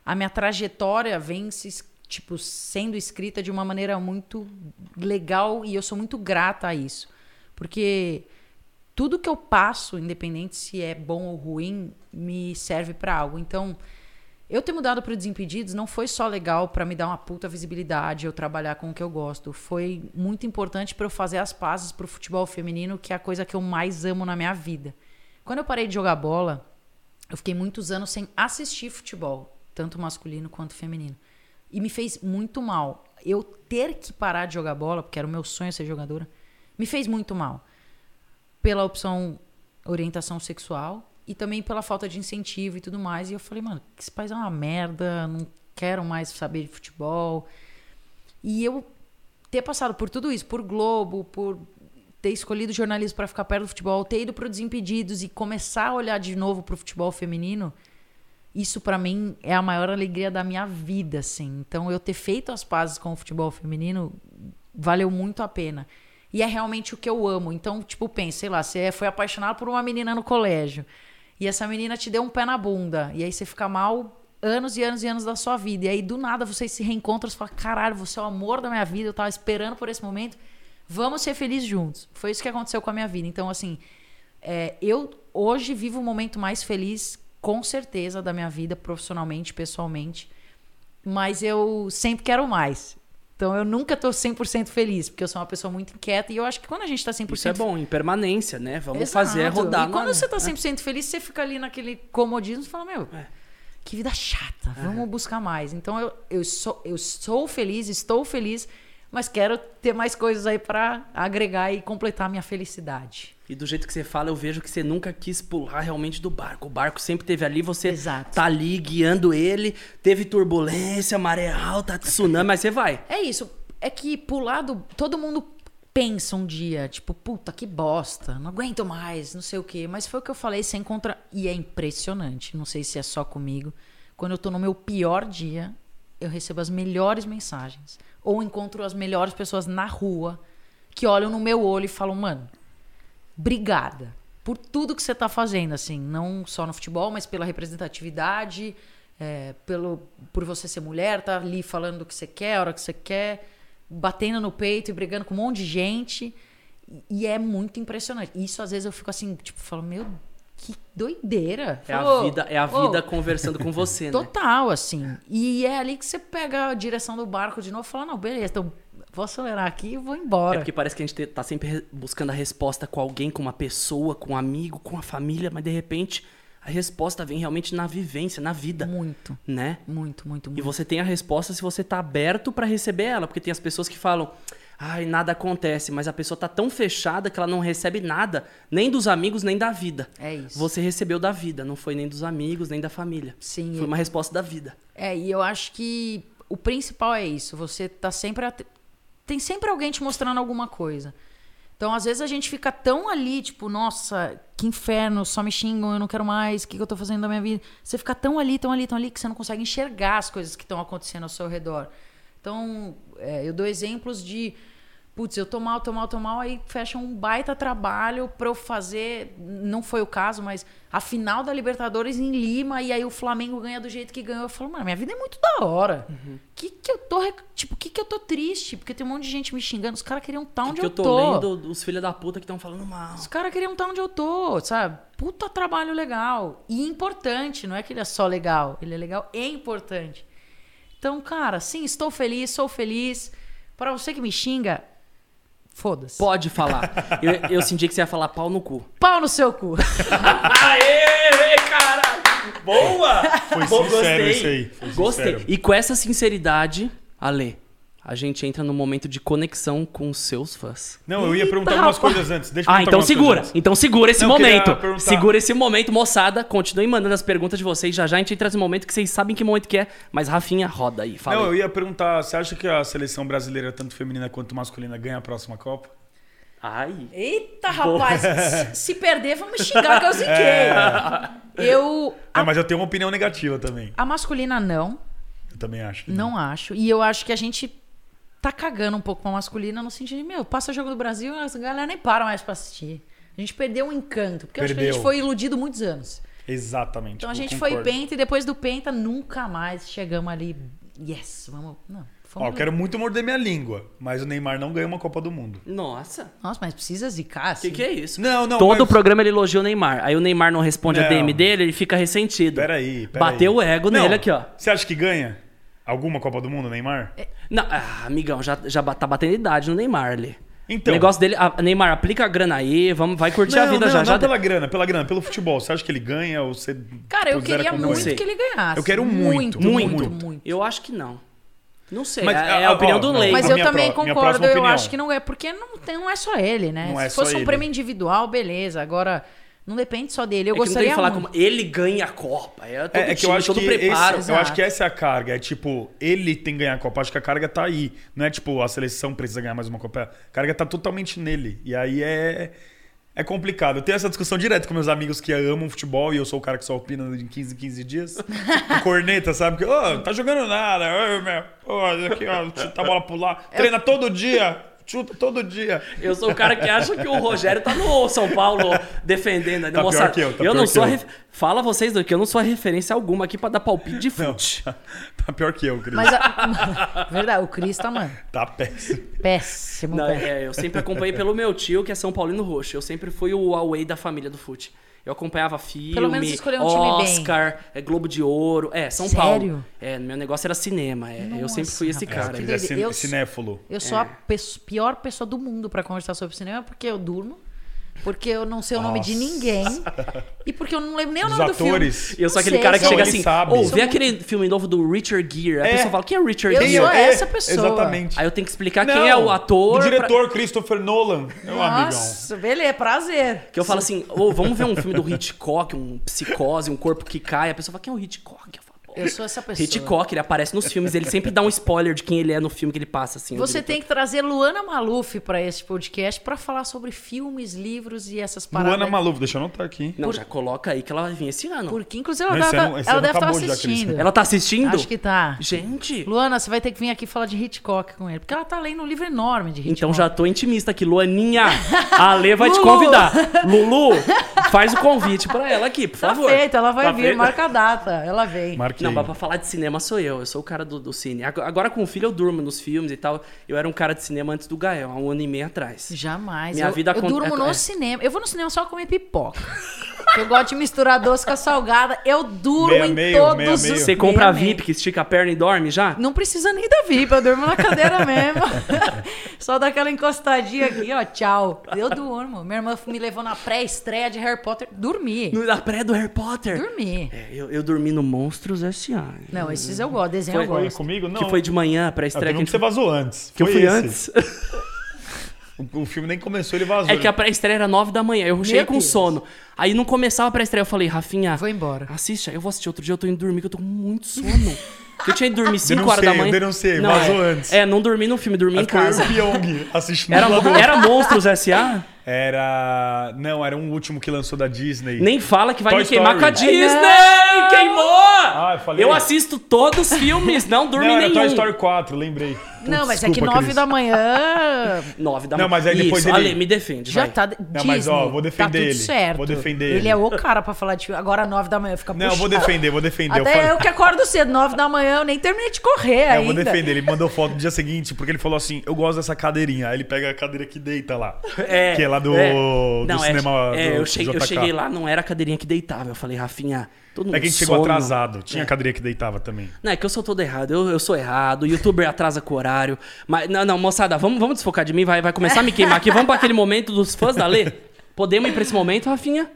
Speaker 3: a minha trajetória vem se, tipo, sendo escrita de uma maneira muito legal e eu sou muito grata a isso. Porque tudo que eu passo, independente se é bom ou ruim, me serve para algo. Então, eu ter mudado para o Desimpedidos não foi só legal para me dar uma puta visibilidade, eu trabalhar com o que eu gosto. Foi muito importante para eu fazer as pazes pro futebol feminino, que é a coisa que eu mais amo na minha vida. Quando eu parei de jogar bola, eu fiquei muitos anos sem assistir futebol, tanto masculino quanto feminino. E me fez muito mal. Eu ter que parar de jogar bola, porque era o meu sonho ser jogadora, me fez muito mal. Pela opção orientação sexual e também pela falta de incentivo e tudo mais. E eu falei, mano, esse país é uma merda, não quero mais saber de futebol. E eu ter passado por tudo isso, por Globo, por ter escolhido jornalismo para ficar perto do futebol, ter ido pro Desimpedidos e começar a olhar de novo pro futebol feminino, isso para mim é a maior alegria da minha vida, assim. Então eu ter feito as pazes com o futebol feminino valeu muito a pena. E é realmente o que eu amo. Então, tipo, pensa, sei lá, você foi apaixonado por uma menina no colégio. E essa menina te deu um pé na bunda. E aí você fica mal anos e anos e anos da sua vida. E aí, do nada, vocês se reencontram e fala: caralho, você é o amor da minha vida, eu tava esperando por esse momento. Vamos ser felizes juntos. Foi isso que aconteceu com a minha vida. Então, assim, é, eu hoje vivo o momento mais feliz, com certeza, da minha vida, profissionalmente, pessoalmente. Mas eu sempre quero mais. Então eu nunca tô 100% feliz, porque eu sou uma pessoa muito inquieta e eu acho que quando a gente tá 100%
Speaker 1: Isso é bom, em permanência, né? Vamos
Speaker 3: Exato.
Speaker 1: fazer é rodar.
Speaker 3: E quando
Speaker 1: na-
Speaker 3: você tá 100% feliz, você fica ali naquele comodismo e fala, meu,
Speaker 1: É.
Speaker 3: que vida chata, vamos buscar mais. Então eu, eu, sou, eu sou feliz, estou feliz, mas quero ter mais coisas aí pra agregar e completar a minha felicidade.
Speaker 1: E do jeito que você fala, eu vejo que você nunca quis pular realmente do barco. O barco sempre teve ali, você
Speaker 3: Exato.
Speaker 1: tá ali guiando ele. Teve turbulência, maré alta, tsunami, mas você vai.
Speaker 3: É isso, é que pular do. Todo mundo pensa um dia, tipo, puta, que bosta, não aguento mais, não sei o quê. Mas foi o que eu falei, você encontra. E é impressionante, não sei se é só comigo. Quando eu tô no meu pior dia, eu recebo as melhores mensagens. Ou encontro as melhores pessoas na rua que olham no meu olho e falam, mano, obrigada por tudo que você tá fazendo, assim, não só no futebol, mas pela representatividade, é, pelo, por você ser mulher, tá ali falando do que você quer, a hora que você quer, batendo no peito e brigando com um monte de gente. E é muito impressionante. Isso às vezes eu fico assim, tipo, falo, meu, que doideira.
Speaker 1: É a
Speaker 3: Falo,
Speaker 1: vida, é a
Speaker 3: "Ô,
Speaker 1: vida conversando com você, né?
Speaker 3: Total, assim. E é ali que você pega a direção do barco de novo e fala, não, beleza, então vou acelerar aqui e vou
Speaker 1: É
Speaker 3: embora.
Speaker 1: porque parece que a gente te- tá sempre re- buscando a resposta com alguém, com uma pessoa, com um amigo, com a família, mas de repente a resposta vem realmente na vivência, na vida,
Speaker 3: Muito,
Speaker 1: né?
Speaker 3: muito, muito,
Speaker 1: E
Speaker 3: muito.
Speaker 1: você tem a resposta se você tá aberto pra receber ela, porque tem as pessoas que falam: "Ai, nada acontece", mas a pessoa tá tão fechada que ela não recebe nada, nem dos amigos, nem da vida.
Speaker 3: É isso.
Speaker 1: Você recebeu da vida, não foi nem dos amigos, nem da família.
Speaker 3: Sim,
Speaker 1: Foi uma resposta da vida.
Speaker 3: É, e eu acho que o principal é isso. Você tá sempre. at- Tem sempre alguém te mostrando alguma coisa. Então, às vezes, a gente fica tão ali, tipo, nossa, que inferno, só me xingam, eu não quero mais, o que, que eu tô fazendo da minha vida? Você fica tão ali, tão ali, tão ali, que você não consegue enxergar as coisas que estão acontecendo ao seu redor. Então, é, eu dou exemplos de. Putz, eu tô mal, tô mal, tô mal, aí fecha um baita trabalho pra eu fazer. Não foi o caso, mas a final da Libertadores em Lima, e aí o Flamengo ganha do jeito que ganhou. Eu falo, mano, minha vida é muito da hora. Que que eu tô. Tipo, que que eu tô triste? Porque tem um monte de gente me xingando. Os caras queriam estar onde
Speaker 1: que
Speaker 3: eu,
Speaker 1: eu tô,
Speaker 3: tô.
Speaker 1: lendo os filhos da puta que estão falando mal.
Speaker 3: Os caras queriam estar onde eu tô, sabe? Puta trabalho legal. E importante, não é que ele é só legal. Ele é legal e importante. Então, cara, sim, estou feliz, sou feliz. Pra você que me xinga, foda-se.
Speaker 1: Pode falar. eu, eu senti que você ia falar pau no cu.
Speaker 3: Pau no seu cu.
Speaker 1: Aê, cara! Boa!
Speaker 2: Foi
Speaker 1: Bom,
Speaker 2: sincero
Speaker 1: gostei.
Speaker 2: isso aí. Foi
Speaker 1: Gostei.
Speaker 2: sincero.
Speaker 1: E com essa sinceridade, Ale, a gente entra no momento de conexão com os seus fãs.
Speaker 2: Não, eu ia perguntar
Speaker 3: Eita,
Speaker 2: algumas
Speaker 3: rapaz.
Speaker 2: coisas antes. Deixa eu
Speaker 1: Ah, então segura. Então segura esse
Speaker 2: Não,
Speaker 1: momento. Segura esse momento, moçada. Continuem mandando as perguntas de vocês. Já já a gente entra nesse momento que vocês sabem que momento que é. Mas Rafinha, roda aí. Fala
Speaker 2: Não,
Speaker 1: aí.
Speaker 2: eu ia perguntar, você acha que a seleção brasileira, tanto feminina quanto masculina, ganha a próxima Copa?
Speaker 1: Ai.
Speaker 3: Eita, rapaz. se- <laughs> Se perder, vão me xingar que eu ziquei. Eu.
Speaker 2: Não,
Speaker 3: A,
Speaker 2: mas eu tenho uma opinião negativa também.
Speaker 3: a masculina não.
Speaker 2: Eu também acho. que
Speaker 3: Não acho. E eu acho que a gente tá cagando um pouco pra masculina no sentido de, meu, passa o jogo do Brasil e a galera nem para mais pra assistir. A gente perdeu o encanto. Porque eu acho que a
Speaker 2: Perdeu.
Speaker 3: gente foi iludido muitos anos.
Speaker 2: Exatamente.
Speaker 3: Então a gente foi
Speaker 2: concordo.
Speaker 3: penta e depois do penta nunca mais chegamos ali. Yes, vamos. Não.
Speaker 2: Ó, eu quero muito morder minha língua, mas o Neymar não ganha uma Copa do Mundo.
Speaker 1: Nossa.
Speaker 3: Nossa, mas precisa zicar,
Speaker 1: O
Speaker 3: assim.
Speaker 1: que, que é isso?
Speaker 2: Não, não,
Speaker 1: Todo
Speaker 2: mas-
Speaker 1: programa ele elogia o Neymar. Aí o Neymar não responde a
Speaker 2: Não.
Speaker 1: DM dele, ele fica ressentido.
Speaker 2: Peraí, peraí.
Speaker 1: Bateu o ego
Speaker 2: Não,
Speaker 1: nele aqui, ó.
Speaker 2: Você acha que ganha alguma Copa do Mundo, Neymar?
Speaker 1: Não, ah, amigão, já, já tá batendo idade no Neymar ali.
Speaker 2: Então.
Speaker 1: O negócio dele. ah, Neymar, aplica a grana aí, vamos, vai curtir a
Speaker 2: não,
Speaker 1: vida
Speaker 2: não,
Speaker 1: já.
Speaker 2: não
Speaker 1: já
Speaker 2: pela grana, pela grana, pelo futebol. Você acha que ele ganha ou você
Speaker 3: Cara, eu queria muito
Speaker 2: ganha?
Speaker 3: que ele ganhasse.
Speaker 2: Eu quero muito,
Speaker 3: muito,
Speaker 2: muito.
Speaker 3: muito.
Speaker 1: Eu acho que não. Não sei.
Speaker 2: Mas,
Speaker 1: é, é a opinião
Speaker 2: ó,
Speaker 1: do leigo.
Speaker 3: Mas
Speaker 2: A
Speaker 3: eu também
Speaker 2: minha
Speaker 3: concordo, eu acho que não é, porque não, tem, não é só ele, né?
Speaker 2: Não é
Speaker 3: Se
Speaker 2: só
Speaker 3: fosse um
Speaker 2: ele.
Speaker 3: prêmio individual, beleza. Agora, não depende só dele. Eu
Speaker 1: É que não tem
Speaker 3: gostaria
Speaker 1: que falar como ele ganha a Copa. É todo
Speaker 2: É, é que
Speaker 1: time,
Speaker 2: eu acho
Speaker 1: todo
Speaker 2: que
Speaker 1: preparo.
Speaker 2: esse- eu acho que
Speaker 3: Exato.
Speaker 2: essa é a carga. É tipo, ele tem que ganhar a Copa. Acho que a carga tá aí. Não é tipo, a seleção precisa ganhar mais uma Copa. A carga tá totalmente nele. E aí é. É complicado. Eu tenho essa discussão direto com meus amigos que amam futebol e eu sou o cara que só opina em 15 em 15 dias. <laughs> o corneta, sabe? Que, ô, tá jogando nada. Ô, meu, ô, aqui, ó, chuta a bola pro lá. Treina todo dia. Chuta todo dia.
Speaker 1: Eu sou o cara que acha que o Rogério tá no São Paulo defendendo.
Speaker 2: Tá pior que eu, tá
Speaker 1: eu
Speaker 2: pior
Speaker 1: não sou. ref- Fala vocês dois que eu não sou a referência alguma aqui pra dar palpite de fute.
Speaker 2: Tá pior que eu, Cris.
Speaker 3: Mas, a... <laughs> verdade, o Cris tá, mano,
Speaker 2: Tá péssimo.
Speaker 3: péssimo.
Speaker 1: Não,
Speaker 3: péssimo.
Speaker 1: é, eu sempre acompanhei pelo meu tio, que é São Paulino Roxo. Eu sempre fui o away da família do fute. Eu acompanhava filme,
Speaker 3: Pelo menos escolheu um time bem.
Speaker 1: Oscar, é, Globo de Ouro. É, São
Speaker 3: Sério?
Speaker 1: Paulo. É, meu negócio era cinema. é, eu sempre fui esse
Speaker 3: rapaz,
Speaker 1: cara.
Speaker 2: é
Speaker 3: Eu-
Speaker 2: cinéfilo.
Speaker 3: Eu sou a pesso- pior pessoa do mundo pra conversar sobre cinema porque eu durmo, porque eu não sei o nome de
Speaker 2: Nossa.
Speaker 3: ninguém e porque eu não lembro nem o
Speaker 2: Dos
Speaker 3: nome
Speaker 2: atores.
Speaker 3: do filme.
Speaker 1: E eu sou
Speaker 3: Não
Speaker 1: aquele
Speaker 3: sei,
Speaker 1: cara que
Speaker 3: sou-
Speaker 1: chega
Speaker 2: ele
Speaker 1: assim,
Speaker 2: sabe.
Speaker 1: ô,
Speaker 2: Sou
Speaker 1: vê aquele filme novo do Richard Gere. A
Speaker 2: É.
Speaker 1: pessoa fala, quem é o Richard
Speaker 3: Eu
Speaker 1: Gere?
Speaker 3: sou
Speaker 2: É,
Speaker 3: essa pessoa.
Speaker 2: Exatamente.
Speaker 1: Aí eu tenho que explicar
Speaker 2: Não,
Speaker 1: quem é o ator.
Speaker 2: O
Speaker 1: pra-
Speaker 2: diretor Christopher Nolan. Meu amigão.
Speaker 3: Nossa, beleza, prazer.
Speaker 1: Que eu falo assim, ô, vamos ver um filme do Hitchcock, um psicose, um corpo que cai. A pessoa fala, quem é o Hitchcock? Eu
Speaker 3: Eu sou essa pessoa.
Speaker 1: Hitchcock, ele aparece nos filmes, ele sempre dá um spoiler de quem ele é no filme que ele passa, assim.
Speaker 3: Você tem que trazer Luana Maluf pra esse podcast pra falar sobre filmes, livros e essas paradas.
Speaker 2: Luana Maluf, deixa eu anotar aqui.
Speaker 1: Não, já coloca aí que ela vai vir esse ano.
Speaker 3: Porque, inclusive, ela,
Speaker 2: Não, esse
Speaker 3: deve-
Speaker 2: ano- esse
Speaker 3: ela
Speaker 2: ano
Speaker 3: deve estar
Speaker 2: Cris.
Speaker 3: assistindo.
Speaker 1: Ela tá assistindo?
Speaker 3: Acho que tá.
Speaker 1: Gente,
Speaker 3: Luana, você vai ter que vir aqui falar de Hitchcock com ele. Porque ela tá lendo um livro enorme de Hitchcock.
Speaker 1: então já tô intimista aqui. Luaninha, <laughs> a Ale vai te convidar. Lulu, faz o convite pra ela aqui, por
Speaker 3: Tá
Speaker 1: favor.
Speaker 3: feito, ela vai
Speaker 1: Tá
Speaker 3: vir,
Speaker 1: feito?
Speaker 3: marca a data. Ela vem.
Speaker 2: Marquei.
Speaker 1: Não, mas pra falar de cinema sou eu. Eu sou o cara do, do cine. Ag- Agora com o filho eu durmo nos filmes e tal. Eu era um cara de cinema antes do Gael, há um ano e meio atrás.
Speaker 3: Jamais.
Speaker 1: Minha
Speaker 3: eu,
Speaker 1: vida
Speaker 3: eu durmo
Speaker 1: é-
Speaker 3: no
Speaker 1: é.
Speaker 3: cinema. Eu vou no cinema só comer pipoca. <laughs> Eu gosto de misturar doce com a salgada. Eu durmo
Speaker 2: Meia
Speaker 3: em
Speaker 2: meio,
Speaker 3: todos
Speaker 2: meia
Speaker 3: os...
Speaker 2: meio.
Speaker 1: Você compra a
Speaker 3: Meia meio.
Speaker 1: VIP, que estica a perna e dorme já?
Speaker 3: Não precisa nem da VIP, eu durmo na cadeira <laughs> mesmo. Só dá aquela encostadinha aqui, ó, tchau. Eu durmo. Minha irmã me levou na pré-estreia de Harry Potter. Dormi.
Speaker 1: No- Na pré do Harry Potter.
Speaker 3: Dormi.
Speaker 1: É, eu, eu dormi no Monstros S.A.
Speaker 3: Não, esses eu gosto, desenho
Speaker 1: Foi-
Speaker 3: eu
Speaker 2: Foi
Speaker 3: gosto.
Speaker 2: comigo? Não.
Speaker 1: Que foi de manhã, a pré-estreia. que,
Speaker 2: que
Speaker 1: a
Speaker 2: você vazou antes.
Speaker 1: que eu
Speaker 2: Foi
Speaker 1: fui
Speaker 2: esse.
Speaker 1: antes. <laughs>
Speaker 2: O, o filme nem começou, ele vazou.
Speaker 1: É que a pré-estreia era nove da manhã. Eu cheguei com
Speaker 3: Deus.
Speaker 1: sono. Aí não começava a pré-estreia. Eu falei, Rafinha,
Speaker 3: Vou embora.
Speaker 1: assiste. aí Eu vou assistir outro dia. Eu tô indo dormir, que eu tô com muito sono. Eu tinha ido dormir <laughs> 5 horas da manhã.
Speaker 2: eu denunciei,
Speaker 1: Não,
Speaker 2: vazou
Speaker 1: é,
Speaker 2: antes.
Speaker 1: É, não dormi no filme, dormi em
Speaker 2: Acho que foi
Speaker 1: casa.
Speaker 2: o Pyong assistindo
Speaker 1: Era, era Monstros S.A.?
Speaker 2: Era. Não, era um último que lançou da Disney.
Speaker 1: Nem fala que vai
Speaker 2: Toy
Speaker 1: me queimar
Speaker 2: Story.
Speaker 1: com a Disney!
Speaker 3: Não!
Speaker 1: Queimou!
Speaker 2: Ah, eu falei.
Speaker 1: Eu assisto todos os filmes, não durmo <laughs>
Speaker 2: Não,
Speaker 1: em
Speaker 2: era
Speaker 1: nenhum.
Speaker 2: Toy Story 4, lembrei.
Speaker 3: Não, mas é que nove da manhã <laughs>
Speaker 1: Nove da
Speaker 2: Não, mas aí depois
Speaker 1: Isso,
Speaker 2: ele-
Speaker 1: Ale, me defende,
Speaker 3: já
Speaker 1: vai.
Speaker 3: tá.
Speaker 2: Não, mas, ó,
Speaker 3: Disney,
Speaker 2: vou defender
Speaker 3: tá tudo
Speaker 2: ele.
Speaker 3: certo.
Speaker 2: Vou defender
Speaker 3: ele.
Speaker 2: ele.
Speaker 3: é o cara pra falar de filme. Agora nove da manhã fica
Speaker 2: Não, eu vou
Speaker 3: puxado.
Speaker 2: defender, vou defender.
Speaker 3: Até
Speaker 2: eu, falei-
Speaker 3: eu que acordo cedo, nove da manhã, eu nem terminei de correr
Speaker 2: É, eu
Speaker 3: ainda.
Speaker 2: vou defender. Ele mandou foto no dia seguinte, porque ele falou assim: eu gosto dessa cadeirinha. Aí ele pega a cadeira que deita lá.
Speaker 1: É,
Speaker 2: que é lá do,
Speaker 1: é.
Speaker 2: do
Speaker 1: Não, é,
Speaker 2: cinema.
Speaker 1: É,
Speaker 2: do
Speaker 1: eu, cheguei, eu
Speaker 2: JK.
Speaker 1: cheguei lá, não era a cadeirinha que deitava. Eu falei, Rafinha, todo mundo
Speaker 2: É que a gente chegou atrasado. Tinha
Speaker 1: É.
Speaker 2: cadeirinha que deitava também.
Speaker 1: Não, é que eu sou todo errado, eu, eu sou errado, o youtuber atrasa com o horário. Mas, não, não, moçada, vamos, vamos desfocar de mim, vai, vai começar a me queimar aqui. Vamos pra aquele momento dos fãs da Lê? Podemos ir pra esse momento, Rafinha?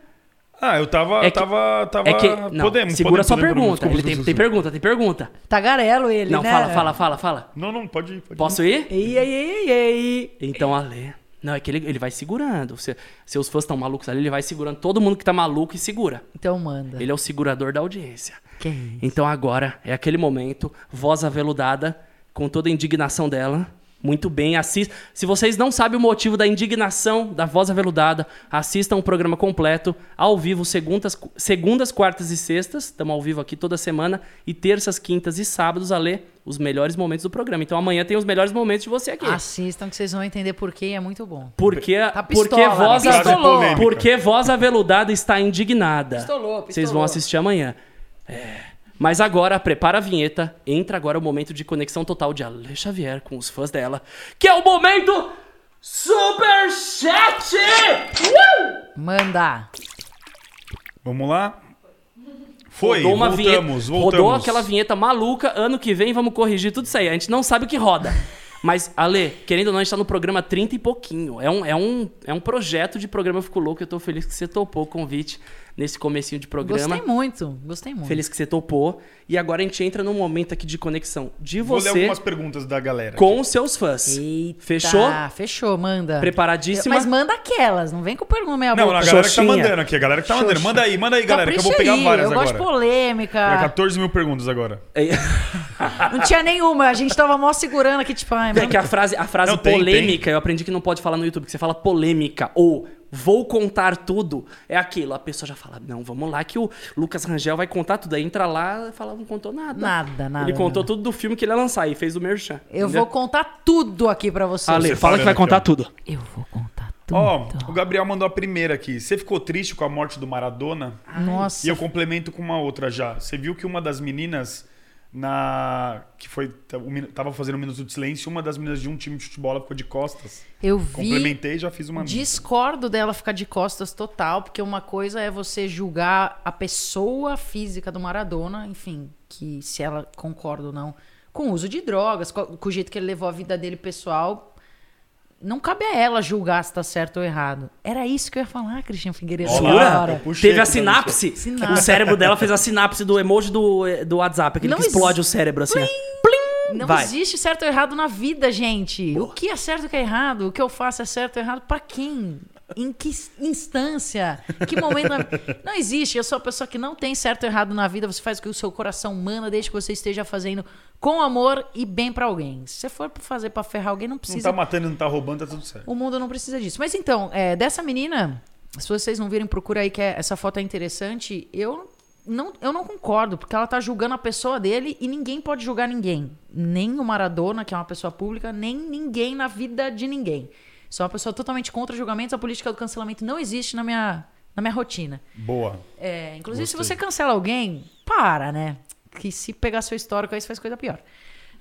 Speaker 2: Ah, eu tava.
Speaker 1: É que-
Speaker 2: tava, tava...
Speaker 1: É que. Não,
Speaker 2: podemos,
Speaker 1: segura
Speaker 2: podemos,
Speaker 1: sua
Speaker 2: podemos,
Speaker 1: pergunta.
Speaker 2: desculpa,
Speaker 1: Ele tem,
Speaker 2: desculpa,
Speaker 1: tem
Speaker 2: desculpa.
Speaker 1: pergunta, tem pergunta.
Speaker 3: Tagarelo ele,
Speaker 1: Não,
Speaker 3: né?
Speaker 1: fala, fala, fala, fala.
Speaker 2: Não, não, pode ir. Pode ir.
Speaker 1: Posso ir?
Speaker 3: Ei, ei, ei, ei.
Speaker 1: Então, Ale. Não, é que ele, ele vai segurando. Se, seus fãs estão malucos ali, ele vai segurando todo mundo que tá maluco e segura.
Speaker 3: Então manda.
Speaker 1: Ele é o segurador da audiência.
Speaker 3: Que isso?
Speaker 1: Então agora é aquele momento, voz aveludada, com toda a indignação dela. Muito bem, assista. Se vocês não sabem o motivo da indignação da voz aveludada, assistam o programa completo, ao vivo, segundas, segundas quartas e sextas. Estamos ao vivo aqui toda semana. E terças, quintas e sábados a ler os melhores momentos do programa. Então amanhã tem os melhores momentos de você aqui.
Speaker 3: Assistam que vocês vão entender por quê, é muito bom.
Speaker 1: Porque,
Speaker 3: Tá
Speaker 1: porque,
Speaker 3: pistola,
Speaker 1: voz
Speaker 3: né?
Speaker 1: Porque voz aveludada está indignada.
Speaker 3: Pistolou,
Speaker 1: Vocês
Speaker 3: pistolou.
Speaker 1: vão assistir amanhã. É. Mas agora, prepara a vinheta. Entra agora o momento de conexão total de Ale Xavier com os fãs dela. Que é o momento Superchat! Uh!
Speaker 3: Manda.
Speaker 2: Vamos lá? Foi,
Speaker 1: rodou uma
Speaker 2: voltamos,
Speaker 1: vinheta,
Speaker 2: voltamos.
Speaker 1: Rodou aquela vinheta maluca. Ano que vem vamos corrigir tudo isso aí. A gente não sabe o que roda. <laughs> Mas, Ale, querendo ou não, a gente tá no programa 30 e pouquinho. É um, é um, é um projeto de programa Fico Louco. Eu tô feliz que você topou o convite nesse comecinho de programa.
Speaker 3: Gostei muito, gostei muito.
Speaker 1: Feliz que você topou. E agora a gente entra num momento aqui de conexão de
Speaker 2: Vou ler
Speaker 1: você
Speaker 2: algumas perguntas da galera.
Speaker 1: com os seus fãs.
Speaker 3: Eita,
Speaker 1: Fechou?
Speaker 3: Fechou, manda.
Speaker 1: Preparadíssima?
Speaker 3: Mas manda aquelas, não vem com pergunta meia
Speaker 2: Não,
Speaker 3: boca.
Speaker 2: a galera que tá
Speaker 1: Xoxinha.
Speaker 2: mandando aqui, a galera que tá mandando. Manda aí, manda aí, galera, que eu vou
Speaker 3: Capricha
Speaker 2: pegar
Speaker 3: aí,
Speaker 2: várias
Speaker 3: Eu
Speaker 2: agora.
Speaker 3: gosto de polêmica.
Speaker 2: É 14 mil perguntas agora.
Speaker 1: É, <laughs>
Speaker 3: Não tinha nenhuma, a gente tava mó segurando aqui, tipo, ai,
Speaker 1: é
Speaker 3: mano.
Speaker 1: que a frase, a frase
Speaker 2: Não, tem,
Speaker 1: polêmica, eu aprendi que não pode falar no YouTube, que você fala polêmica ou vou contar tudo. É aquilo. A pessoa já fala, não, vamos lá que o Lucas Rangel vai contar tudo. Aí entra lá e fala, não contou nada.
Speaker 3: Nada, nada.
Speaker 1: Ele contou
Speaker 3: nada.
Speaker 1: tudo do filme que ele ia lançar e fez o merchan.
Speaker 3: Eu
Speaker 1: entendeu?
Speaker 3: vou contar tudo aqui pra vocês.
Speaker 1: Ale, fala que vai
Speaker 2: Separando
Speaker 1: contar tudo.
Speaker 3: Eu vou contar tudo.
Speaker 2: Ó, o Gabriel mandou a primeira aqui. Você ficou triste com a morte do Maradona?
Speaker 3: Nossa.
Speaker 2: E eu complemento com uma outra já. Você viu que uma das meninas na que foi tava fazendo um minuto de silêncio, uma das meninas de um time de futebol ficou de costas.
Speaker 3: Eu vi.
Speaker 2: Complementei e já fiz uma
Speaker 3: Discordo dela ficar de costas total, porque uma coisa é você julgar a pessoa física do Maradona, enfim, que se ela concorda ou não, com o uso de drogas, com, com o jeito que ele levou a vida dele pessoal. Não cabe a ela julgar se tá certo ou errado. Era isso que eu ia falar, Cristian Figueiredo.
Speaker 2: Olha
Speaker 3: naquela
Speaker 2: lá,
Speaker 3: hora.
Speaker 2: eu puxei
Speaker 1: Teve a sinapse.
Speaker 3: Sinapse.
Speaker 1: O cérebro dela fez a sinapse do emoji do, do WhatsApp, aquele
Speaker 3: Não
Speaker 1: que explode o cérebro assim. ó.
Speaker 3: Não
Speaker 1: Vai.
Speaker 3: existe certo ou errado na vida, gente. O que é certo e o que é errado? O que eu faço é certo ou errado pra quem? Em que instância? Que momento? Não existe. Eu sou a pessoa que não tem certo ou errado na vida. Você faz o que o seu coração manda, desde que você esteja fazendo com amor e bem pra alguém. Se você for fazer pra ferrar alguém, não
Speaker 2: Não
Speaker 3: precisa.
Speaker 2: tá matando, não tá roubando, tá tudo certo.
Speaker 3: O mundo não precisa disso. Mas então, é, dessa menina, se vocês não virem, procura aí que é- essa foto é interessante. Eu não, eu não concordo, porque ela tá julgando a pessoa dele e ninguém pode julgar ninguém. Nem o Maradona, que é uma pessoa pública, nem ninguém na vida de ninguém. Sou uma pessoa totalmente contra julgamentos. A política do cancelamento não existe na minha, na minha rotina.
Speaker 2: Boa.
Speaker 3: É, inclusive, se
Speaker 2: Gostei.
Speaker 3: você cancela alguém, para, né? Que se pegar seu histórico aí, você faz coisa pior.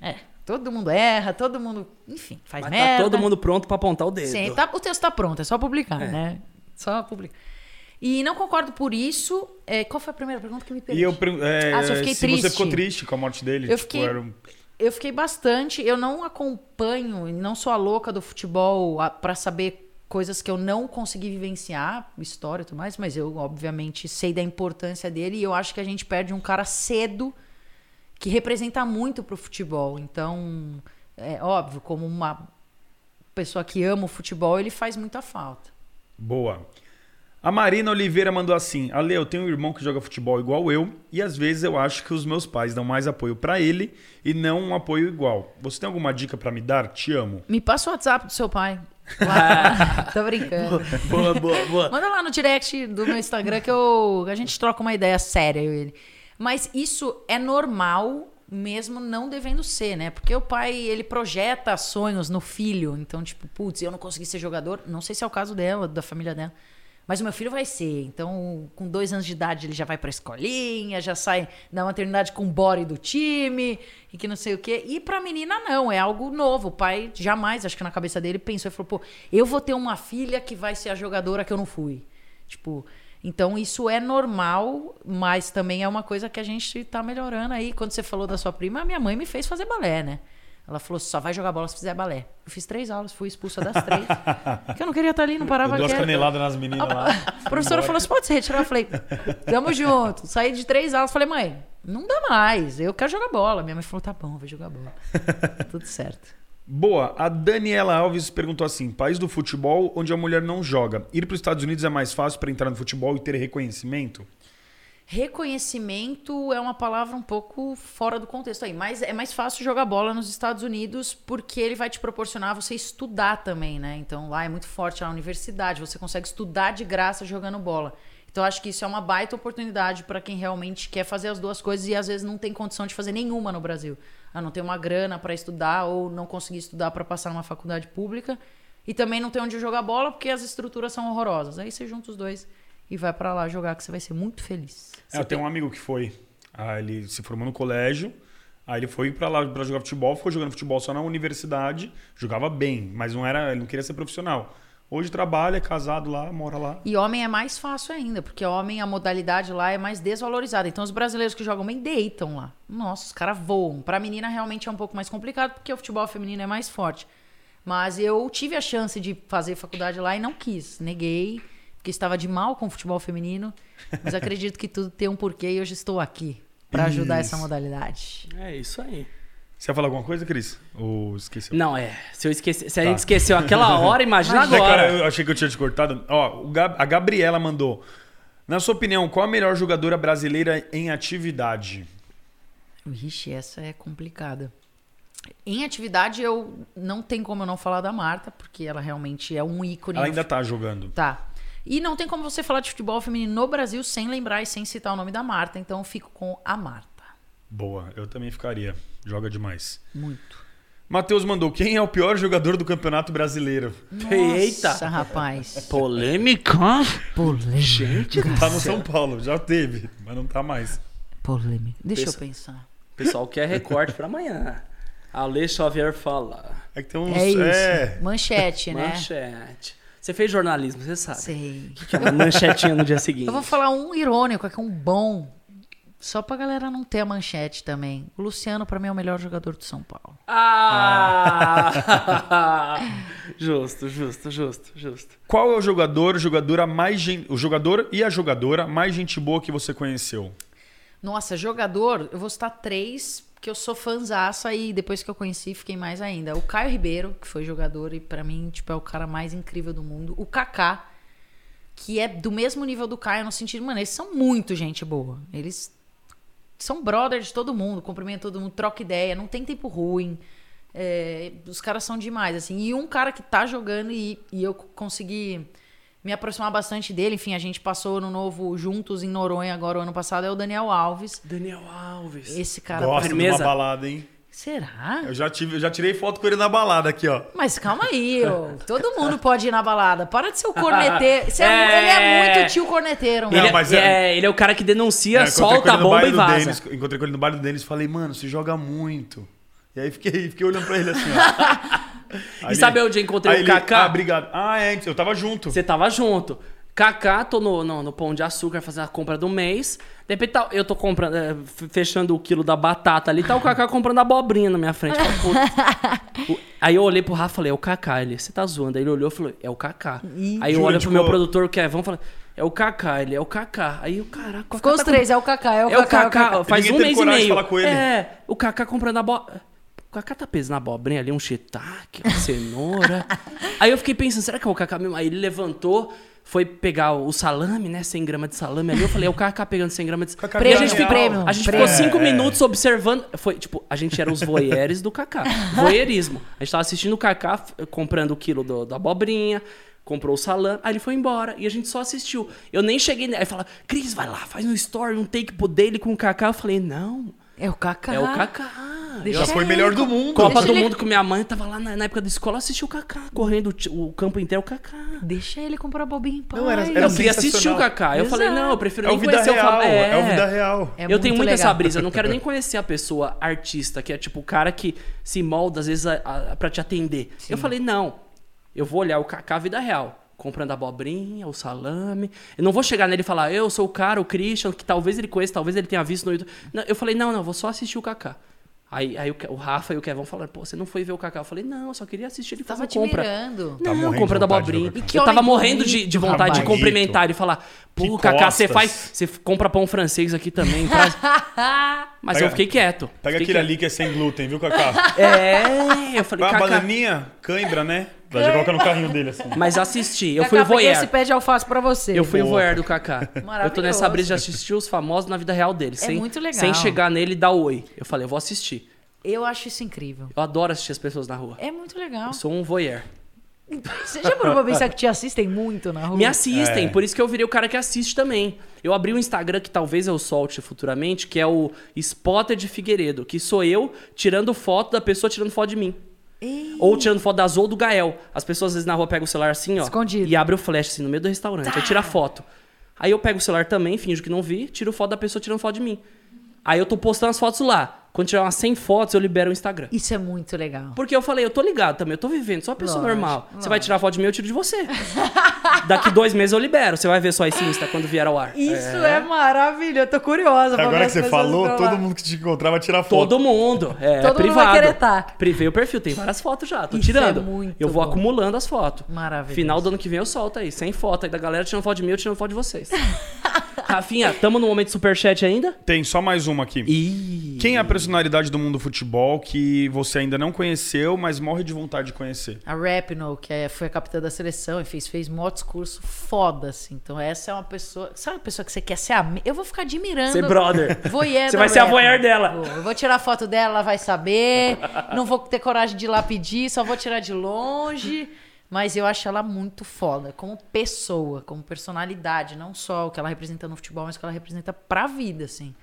Speaker 3: É, todo mundo erra, todo mundo, enfim, faz
Speaker 1: Mas
Speaker 3: merda.
Speaker 1: tá todo mundo pronto pra apontar o dedo.
Speaker 3: Sim, tá- o texto tá pronto, é só publicar, né? Só publicar. E não concordo por isso. É, qual foi a primeira pergunta que me perdi?
Speaker 2: E eu é,
Speaker 3: Ah, se eu fiquei
Speaker 2: se você
Speaker 3: triste.
Speaker 2: ficou triste com a morte dele.
Speaker 3: Eu
Speaker 2: tipo,
Speaker 3: fiquei-
Speaker 2: era um-
Speaker 3: Eu fiquei bastante. Eu não acompanho, não sou a louca do futebol a- pra saber coisas que eu não consegui vivenciar, história e tudo mais, mas eu, obviamente, sei da importância dele e eu acho que a gente perde um cara cedo que representa muito pro futebol. Então, é óbvio, como uma pessoa que ama o futebol, ele faz muita falta.
Speaker 2: Boa. A Marina Oliveira mandou assim: Ale, eu tenho um irmão que joga futebol igual eu, e às vezes eu acho que os meus pais dão mais apoio pra ele e não um apoio igual. Você tem alguma dica pra me dar? Te amo.
Speaker 3: Me passa o WhatsApp do seu pai. <laughs> Lá. Tô brincando.
Speaker 1: Boa, boa, boa.
Speaker 3: Manda lá no direct do meu Instagram que eu, a gente troca uma ideia séria, eu e ele. Mas isso é normal, mesmo não devendo ser, né? Porque o pai, ele projeta sonhos no filho. Então, tipo, putz, eu não consegui ser jogador. Não sei se é o caso dela, da família dela. Mas o meu filho vai ser. Então, com dois anos de idade, ele já vai pra escolinha, já sai da maternidade com o body do time, e que não sei o quê. E pra menina, não. É algo novo. O pai jamais, acho que na cabeça dele, pensou e falou: pô, eu vou ter uma filha que vai ser a jogadora que eu não fui. Tipo. Então, isso é normal, mas também é uma coisa que a gente tá melhorando aí. Quando você falou da sua prima, a minha mãe me fez fazer balé, né? Ela falou: só vai jogar bola se fizer balé. Eu fiz três aulas, fui expulsa das três. <laughs> porque eu não queria estar ali, não parava
Speaker 2: Deu duas caneladas nas meninas lá.
Speaker 3: A <laughs> professora falou: você pode se retirar? Eu falei: tamo junto. Saí de três aulas, falei: mãe, não dá mais, eu quero jogar bola. Minha mãe falou: tá bom, vou jogar bola. <laughs> Tudo certo.
Speaker 2: Boa. A Daniela Alves perguntou assim: país do futebol onde a mulher não joga. Ir para os Estados Unidos é mais fácil para entrar no futebol e ter reconhecimento?
Speaker 3: Reconhecimento é uma palavra um pouco fora do contexto aí, mas é mais fácil jogar bola nos Estados Unidos porque ele vai te proporcionar você estudar também, né? Então lá é muito forte a universidade, você consegue estudar de graça jogando bola. Então acho que isso é uma baita oportunidade para quem realmente quer fazer as duas coisas e às vezes não tem condição de fazer nenhuma no Brasil. Ah, não tem uma grana para estudar ou não conseguir estudar para passar numa faculdade pública e também não tem onde jogar bola porque as estruturas são horrorosas. Aí você junta os dois e vai para lá jogar que você vai ser muito feliz.
Speaker 2: É, eu tenho um amigo que foi. Ah, ele se formou no colégio. Aí ele foi pra lá pra jogar futebol, ficou jogando futebol só na universidade, jogava bem, mas não era, ele não queria ser profissional. Hoje trabalha, é casado lá, mora lá.
Speaker 3: E homem é mais fácil ainda, porque homem, a modalidade lá é mais desvalorizada. Então, os brasileiros que jogam bem deitam lá. Nossa, os caras voam. Pra menina, realmente é um pouco mais complicado, porque o futebol feminino é mais forte. Mas eu tive a chance de fazer faculdade lá e não quis. Neguei, porque estava de mal com o futebol feminino. Mas acredito que tudo tem um porquê e hoje estou aqui pra ajudar essa modalidade.
Speaker 1: É isso aí.
Speaker 2: Você ia falar alguma coisa, Cris? Ou esqueceu?
Speaker 1: Não, é. Se, eu esqueci, se a
Speaker 2: Tá.
Speaker 1: gente esqueceu aquela hora, imagina
Speaker 2: cara,
Speaker 1: agora.
Speaker 2: eu achei que eu tinha te cortado. Ó, Gab- a Gabriela mandou. Na sua opinião, qual a melhor jogadora brasileira em atividade?
Speaker 3: Vixe, essa é complicada. Em atividade, eu não tem como eu não falar da Marta, porque ela realmente é um ícone.
Speaker 2: Ela ainda tá jogando.
Speaker 3: Tá. E não tem como você falar de futebol feminino no Brasil sem lembrar e sem citar o nome da Marta, então eu fico com a Marta.
Speaker 2: Boa, eu também ficaria. Joga demais.
Speaker 3: Muito.
Speaker 2: Matheus mandou: quem é o pior jogador do Campeonato Brasileiro?
Speaker 1: Eita.
Speaker 3: Nossa, rapaz.
Speaker 1: Polêmica?
Speaker 3: Polêmica. Gente,
Speaker 2: Tá no São Paulo, já teve, mas não tá mais.
Speaker 3: polêmica. Deixa eu pensar.
Speaker 1: O pessoal quer <laughs> recorte pra amanhã. Ale Xavier fala.
Speaker 2: É que tem uns.
Speaker 3: É isso.
Speaker 2: é,
Speaker 3: Manchete, né?
Speaker 1: Manchete. Você fez jornalismo, você sabe.
Speaker 3: Sei.
Speaker 1: Que uma manchetinha no dia seguinte.
Speaker 3: Eu vou falar um irônico, aqui um bom. Só pra galera não ter a manchete também. O Luciano, pra mim, é o melhor jogador do São Paulo.
Speaker 1: Ah! <laughs> justo, justo, justo, justo.
Speaker 2: Qual é o jogador, jogadora mais gen- o jogador e a jogadora mais gente boa que você conheceu?
Speaker 3: Nossa, jogador, eu vou citar três, que eu sou fãzaça e depois que eu conheci, fiquei mais ainda. O Caio Ribeiro, que foi jogador e pra mim, tipo, é o cara mais incrível do mundo. O Kaká, que é do mesmo nível do Caio, no sentido, mano, eles são muito gente boa. Eles são brothers de todo mundo, cumprimentam todo mundo, troca ideia, não tem tempo ruim. É, os caras são demais, assim. E um cara que tá jogando e, e eu consegui me aproximar bastante dele. Enfim, a gente passou no novo juntos em Noronha agora o ano passado, é o Daniel Alves.
Speaker 1: Daniel Alves.
Speaker 3: Esse cara.
Speaker 2: Gosta de uma balada, hein?
Speaker 3: Será?
Speaker 2: Eu já, tive, eu já tirei foto com ele na balada aqui, ó.
Speaker 3: Mas calma aí, ô. todo mundo <laughs> pode ir na balada. Para de ser o corneteiro. Você é, <laughs>
Speaker 1: É.
Speaker 3: Ele é muito tio corneteiro, mano.
Speaker 2: Não,
Speaker 1: é,
Speaker 2: mas
Speaker 1: é,
Speaker 2: é-
Speaker 1: ele é o cara que denuncia,
Speaker 2: É,
Speaker 1: solta a
Speaker 2: no
Speaker 1: bomba e vaza.
Speaker 2: Denis, encontrei com ele no baile do Denis e falei, mano, você joga muito. E aí fiquei, fiquei olhando pra ele assim, ó. <laughs> Aí
Speaker 1: E sabe onde eu encontrei
Speaker 2: aí
Speaker 1: o
Speaker 2: ele,
Speaker 1: Kaká?
Speaker 2: Ah, obrigado. Ah, é, eu tava junto.
Speaker 1: Você tava junto. Kaká, tô no, no, no Pão de Açúcar fazendo a compra do mês. De repente tá- eu tô comprando, é, fechando o quilo da batata ali, tá o Kaká comprando abobrinha na minha frente. <laughs> Aí eu olhei pro Rafa e falei, é o Kaká. Ele, você tá zoando? Aí ele olhou e falou, é o Kaká. Aí eu olho pro meu produtor, o Kevin, falei, é o Kaká. Ele, é o Kaká. Aí o caraca,
Speaker 3: Ficou
Speaker 1: Kaká
Speaker 3: os
Speaker 1: tá
Speaker 3: três, é o Kaká, é o
Speaker 1: é o
Speaker 3: Kaká. é o
Speaker 1: Kaká,
Speaker 3: Kaká.
Speaker 1: faz
Speaker 2: Ninguém
Speaker 1: um mês e meio.
Speaker 2: falar com ele.
Speaker 1: É, o Kaká comprando a. O Kaká tá pesando a abobrinha ali, um shiitake, uma cenoura. <laughs> Aí eu fiquei pensando, será que é o Kaká mesmo? Aí ele levantou, foi pegar o salame, né? 100 gramas de salame ali. Eu falei, é o Kaká pegando 100 gramas de salame. E a gente, ficou,
Speaker 3: Prêmio,
Speaker 1: a gente
Speaker 3: prêmio.
Speaker 1: ficou cinco
Speaker 2: É,
Speaker 1: minutos observando. Foi, tipo, a gente era os voyeurs do Kaká. <laughs> Voyeurismo. A gente tava assistindo o Kaká f- comprando o quilo do- da abobrinha. Comprou o salame, aí ele foi embora e a gente só assistiu. Eu nem cheguei. Aí fala, Cris, vai lá, faz um story, um take pro dele com o Kaká. Eu falei, não,
Speaker 3: É o Kaká.
Speaker 1: é o Kaká.
Speaker 3: Deixa
Speaker 2: Já foi melhor do mundo.
Speaker 1: Copa do
Speaker 3: ele-
Speaker 1: Mundo com minha mãe, tava lá na, na época da escola, eu assisti o Kaká, correndo o, o campo inteiro, o Kaká.
Speaker 3: Deixa ele comprar bobinha em paz.
Speaker 2: Não, era-
Speaker 1: Eu
Speaker 2: era
Speaker 1: queria assistir o. Kaká. Eu falei,
Speaker 3: Exato.
Speaker 1: não, eu prefiro
Speaker 2: É o
Speaker 1: nem
Speaker 2: vida
Speaker 1: conhecer
Speaker 2: real.
Speaker 1: o famoso.
Speaker 2: É o vida real.
Speaker 3: É
Speaker 1: eu tenho
Speaker 3: muito
Speaker 1: muito essa
Speaker 3: legal.
Speaker 1: brisa, eu não quero nem conhecer a pessoa artista, que é tipo o cara que se molda às vezes a, a, pra te atender. Eu falei, não, eu vou olhar o Kaká vida real. Comprando a abobrinha, o salame. Eu não vou chegar nele e falar, eu sou o cara, o Christian, que talvez ele conheça, talvez ele tenha visto no YouTube. Não, eu falei, não, não, vou só assistir o Kaká. Aí, aí o, o Rafa e o Kevin falaram, pô, você não foi ver o Kaká? Eu falei, não, eu só queria assistir ele
Speaker 3: Tava
Speaker 1: fazer
Speaker 3: te
Speaker 1: compra.
Speaker 3: mirando.
Speaker 2: Tá
Speaker 1: Não, comprando abobrinha.
Speaker 3: Kaká. E que
Speaker 1: Eu tava morrendo de, de vontade de cumprimentar e falar, pô,
Speaker 2: Que
Speaker 1: você faz. Você compra pão francês aqui também. traz." <laughs> Mas
Speaker 2: Pega-
Speaker 1: eu fiquei quieto.
Speaker 2: Pega
Speaker 1: fiquei
Speaker 2: aquele ali que é sem glúten, viu,
Speaker 1: quieto. É, eu falei,
Speaker 2: uma
Speaker 1: Kaká.
Speaker 2: bananinha, cãibra, né? Já já coloca no carrinho dele assim.
Speaker 1: Mas assisti, eu
Speaker 3: Kaká,
Speaker 1: fui o
Speaker 3: peguei esse
Speaker 1: voyeur.
Speaker 3: pé de alface pra você.
Speaker 1: Eu fui o
Speaker 2: Boa.
Speaker 1: voyeur do Kaká. Eu tô nessa brisa de assistir os famosos na vida real deles.
Speaker 3: É
Speaker 1: sem,
Speaker 3: muito legal.
Speaker 1: Sem chegar nele e dar oi. Eu falei, eu vou assistir.
Speaker 3: Eu acho isso incrível.
Speaker 1: Eu adoro assistir as pessoas na rua.
Speaker 3: É muito legal.
Speaker 1: Eu sou um voyeur.
Speaker 3: Você já parou pra pensar que te assistem muito na rua?
Speaker 1: Me assistem,
Speaker 2: É.
Speaker 1: por isso que eu virei o cara que assiste também. Eu abri um Instagram que talvez eu solte futuramente, que é o Spotter de Figueiredo, que sou eu tirando foto da pessoa tirando foto de mim.
Speaker 3: Ei,
Speaker 1: Ou tirando foto da Azul ou do Gael. As pessoas às vezes na rua pegam o celular assim, ó.
Speaker 3: Escondido.
Speaker 1: E abre o flash assim no meio do restaurante. Aí tira foto. Aí eu pego o celular também, finjo que não vi, tiro foto da pessoa tirando foto de mim. Aí eu tô postando as fotos lá. Quando tiver umas 100 fotos, eu libero o Instagram.
Speaker 3: Isso é muito legal.
Speaker 1: Porque eu falei, eu tô ligado também, eu tô vivendo, sou uma pessoa
Speaker 3: Lógico,
Speaker 1: normal. Você vai tirar foto de mim, eu tiro de você. Daqui dois meses eu libero. Você vai ver só esse Insta quando vier ao ar.
Speaker 3: Isso é, maravilhoso. Eu tô curiosa. pra ver
Speaker 2: Agora que você falou, todo mundo que te encontrar vai tirar foto.
Speaker 1: Todo mundo. É
Speaker 3: Todo mundo
Speaker 1: privado.
Speaker 3: vai querer tá.
Speaker 1: Privei o perfil, tem várias fotos já. Tô
Speaker 3: Isso
Speaker 1: tirando.
Speaker 3: é muito
Speaker 1: eu vou
Speaker 3: bom.
Speaker 1: acumulando as fotos.
Speaker 3: Maravilhoso.
Speaker 1: Final do ano que vem eu solto aí. Sem foto aí da galera tirando foto de mim, eu tirando foto de vocês. <laughs> Rafinha, tamo no momento superchat ainda?
Speaker 2: Tem só mais uma aqui.
Speaker 1: Ih.
Speaker 2: Quem é a personalidade do mundo do futebol que você ainda não conheceu, mas morre de vontade de conhecer?
Speaker 3: A Rapinoe, que é- foi a capitã da seleção e fez, fez mó discurso foda, assim. Então essa é uma pessoa... Sabe a pessoa que você quer ser amiga? Eu vou ficar admirando...
Speaker 1: Ser brother.
Speaker 3: Voyeur
Speaker 1: Você
Speaker 3: da
Speaker 1: vai ser a
Speaker 3: Rapinoe.
Speaker 1: voyeur dela.
Speaker 3: Vou. Eu vou tirar foto dela, ela vai saber. Não vou ter coragem de ir lá pedir, só vou tirar de longe. Mas eu acho ela muito foda, como pessoa, como personalidade. Não só o que ela representa no futebol, mas o que ela representa pra vida, assim.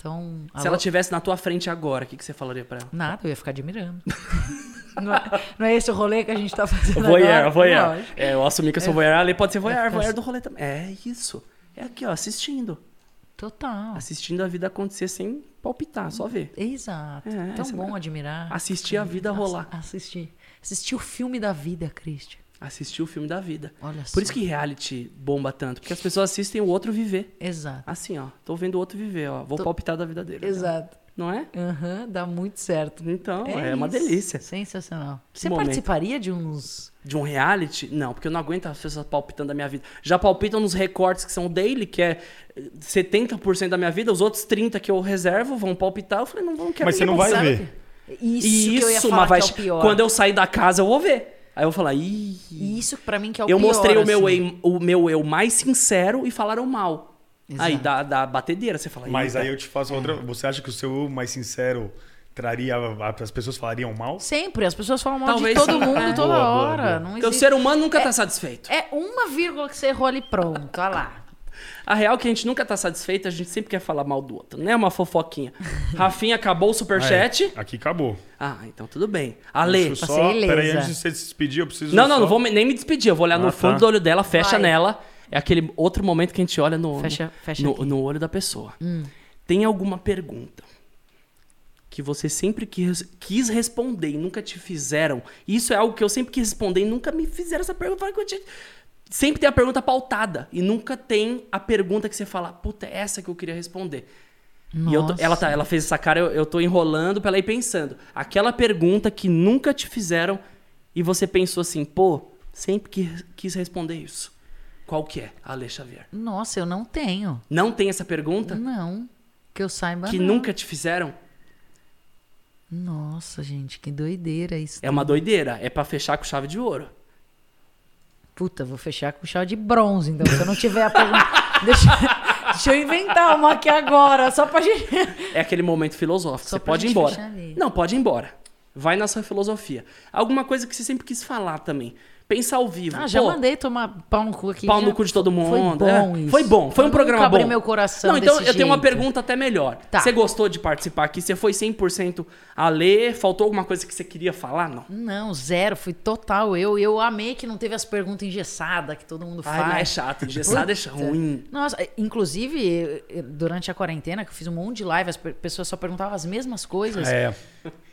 Speaker 3: Então...
Speaker 1: Se ela tivesse na tua frente agora, o que, que você falaria pra ela?
Speaker 3: Nada, eu ia ficar admirando. <laughs> não, é, não é esse o rolê que a gente tá fazendo
Speaker 1: Voyeur,
Speaker 3: agora?
Speaker 1: voyeur.
Speaker 3: Lógico.
Speaker 1: É, eu assumi que eu sou voyeur, ali pode ser voyeur,
Speaker 3: É,
Speaker 1: voyeur do rolê também. É isso. É aqui, ó, assistindo.
Speaker 3: Total.
Speaker 1: Assistindo a vida acontecer sem palpitar, só ver.
Speaker 3: Exato.
Speaker 1: É,
Speaker 3: Tão
Speaker 1: é
Speaker 3: bom admirar.
Speaker 1: Assistir a vida rolar.
Speaker 3: Assistir. Assistir o filme da vida, Christian.
Speaker 1: Assistir o filme da vida.
Speaker 3: Olha só.
Speaker 1: Por isso que reality bomba tanto, porque as pessoas assistem o outro viver.
Speaker 3: Exato.
Speaker 1: Assim, ó, tô vendo o outro viver, ó, vou
Speaker 3: Tô-
Speaker 1: palpitar da vida dele.
Speaker 3: Exato.
Speaker 1: Não é?
Speaker 3: Aham, dá muito certo.
Speaker 1: Então, é, uma
Speaker 3: isso.
Speaker 1: delícia.
Speaker 3: Sensacional. Você
Speaker 1: momento.
Speaker 3: participaria de uns.
Speaker 1: De um reality? Não, porque eu não aguento as pessoas palpitando da minha vida. Já palpitam nos recortes que são daily, que é eh, 70% da minha vida, os outros 30% que eu reservo vão palpitar. Eu falei, não, não quero
Speaker 2: Mas você não vai ver.
Speaker 3: Isso,
Speaker 1: Isso,
Speaker 3: que eu ia falar
Speaker 1: mas vai...
Speaker 3: que é o pior.
Speaker 1: quando eu sair da casa eu vou ver. Aí eu vou falar, ih.
Speaker 3: Isso pra mim que é o
Speaker 1: eu
Speaker 3: pior.
Speaker 1: mostrei o meu,
Speaker 3: assim.
Speaker 1: eu, o meu eu mais sincero e falaram mal. Aí
Speaker 3: Exato.
Speaker 1: dá, dá batedeira, você fala.
Speaker 2: Mas aí eu te faço outra. Você acha que o seu eu mais sincero traria. As pessoas falariam mal?
Speaker 3: Sempre, as pessoas falam mal
Speaker 1: Talvez
Speaker 3: de todo
Speaker 1: sim.
Speaker 3: mundo
Speaker 1: É.
Speaker 3: toda
Speaker 2: Boa, boa,
Speaker 3: hora.
Speaker 2: boa.
Speaker 3: Não
Speaker 1: Porque o ser humano nunca tá satisfeito.
Speaker 3: É uma vírgula que você errou ali pronto, olha lá.
Speaker 1: A real é que a gente nunca tá satisfeito, a gente sempre quer falar mal do outro. Não é uma fofoquinha. <laughs> Rafinha acabou o superchat.
Speaker 2: É, aqui acabou.
Speaker 1: Ah, então tudo bem. Ale.
Speaker 3: Pra
Speaker 2: só. Peraí, antes de você se despedir, eu preciso.
Speaker 1: Não, não,
Speaker 2: só-
Speaker 1: não vou nem me despedir. Eu vou olhar no
Speaker 2: Ah,
Speaker 1: fundo
Speaker 2: tá.
Speaker 1: do olho dela, fecha
Speaker 3: Vai.
Speaker 1: nela. É aquele outro momento que a gente olha no,
Speaker 3: Fecha-
Speaker 1: no,
Speaker 3: fecha
Speaker 1: no.
Speaker 3: Hum.
Speaker 1: no olho da pessoa. Tem alguma pergunta que você sempre quis, quis responder e nunca te fizeram? Isso é algo que eu sempre quis responder e nunca me fizeram essa pergunta. Eu falei, "Eu te- sempre tem a pergunta pautada e nunca tem a pergunta que você fala, puta, é essa que eu queria responder. E eu tô-
Speaker 3: Nossa.
Speaker 1: ela, tá, ela fez essa cara, eu, eu tô enrolando pra ela ir pensando. Aquela pergunta que nunca te fizeram e você pensou assim, pô, sempre quis, quis responder isso. Qual que é, Ale Xavier?
Speaker 3: Nossa, eu não tenho.
Speaker 1: Não tem essa pergunta
Speaker 3: Não. Que eu saiba.
Speaker 1: que
Speaker 3: não.
Speaker 1: nunca te fizeram?
Speaker 3: Nossa, gente, que doideira isso.
Speaker 1: É uma doideira. É pra fechar com chave de ouro.
Speaker 3: Puta, vou fechar com chave de bronze, então. Se eu não tiver a pergunta. <laughs> deixa, deixa eu inventar uma aqui agora, só pra gente. <laughs>
Speaker 1: É aquele momento filosófico.
Speaker 3: Só
Speaker 1: você pode ir embora. Não, pode ir embora. Vai na sua filosofia. Alguma coisa que você sempre quis falar também. Pensar ao vivo.
Speaker 3: Ah, já
Speaker 1: Pô,
Speaker 3: mandei tomar pau no cu aqui.
Speaker 1: Pau
Speaker 3: já
Speaker 1: no cu de todo
Speaker 3: foi
Speaker 1: mundo.
Speaker 3: bom
Speaker 1: é.
Speaker 3: isso.
Speaker 1: Foi bom, foi um
Speaker 3: Eu
Speaker 1: programa
Speaker 3: nunca abri
Speaker 1: bom.
Speaker 3: meu coração
Speaker 1: Não, então
Speaker 3: desse
Speaker 1: eu tenho uma
Speaker 3: jeito.
Speaker 1: pergunta até melhor.
Speaker 3: Tá.
Speaker 1: Você gostou de participar aqui? Você foi 100% a ler? Faltou alguma coisa que você queria falar? Não.
Speaker 3: Não, zero, fui total. Eu, eu amei que não teve as perguntas engessadas que todo mundo
Speaker 1: Ai,
Speaker 3: faz.
Speaker 1: mas é chato. Engessado é ruim.
Speaker 3: Nossa, inclusive, eh, durante a quarentena, que eu fiz um monte de live, as pe- pessoas só perguntavam as mesmas coisas.
Speaker 2: É.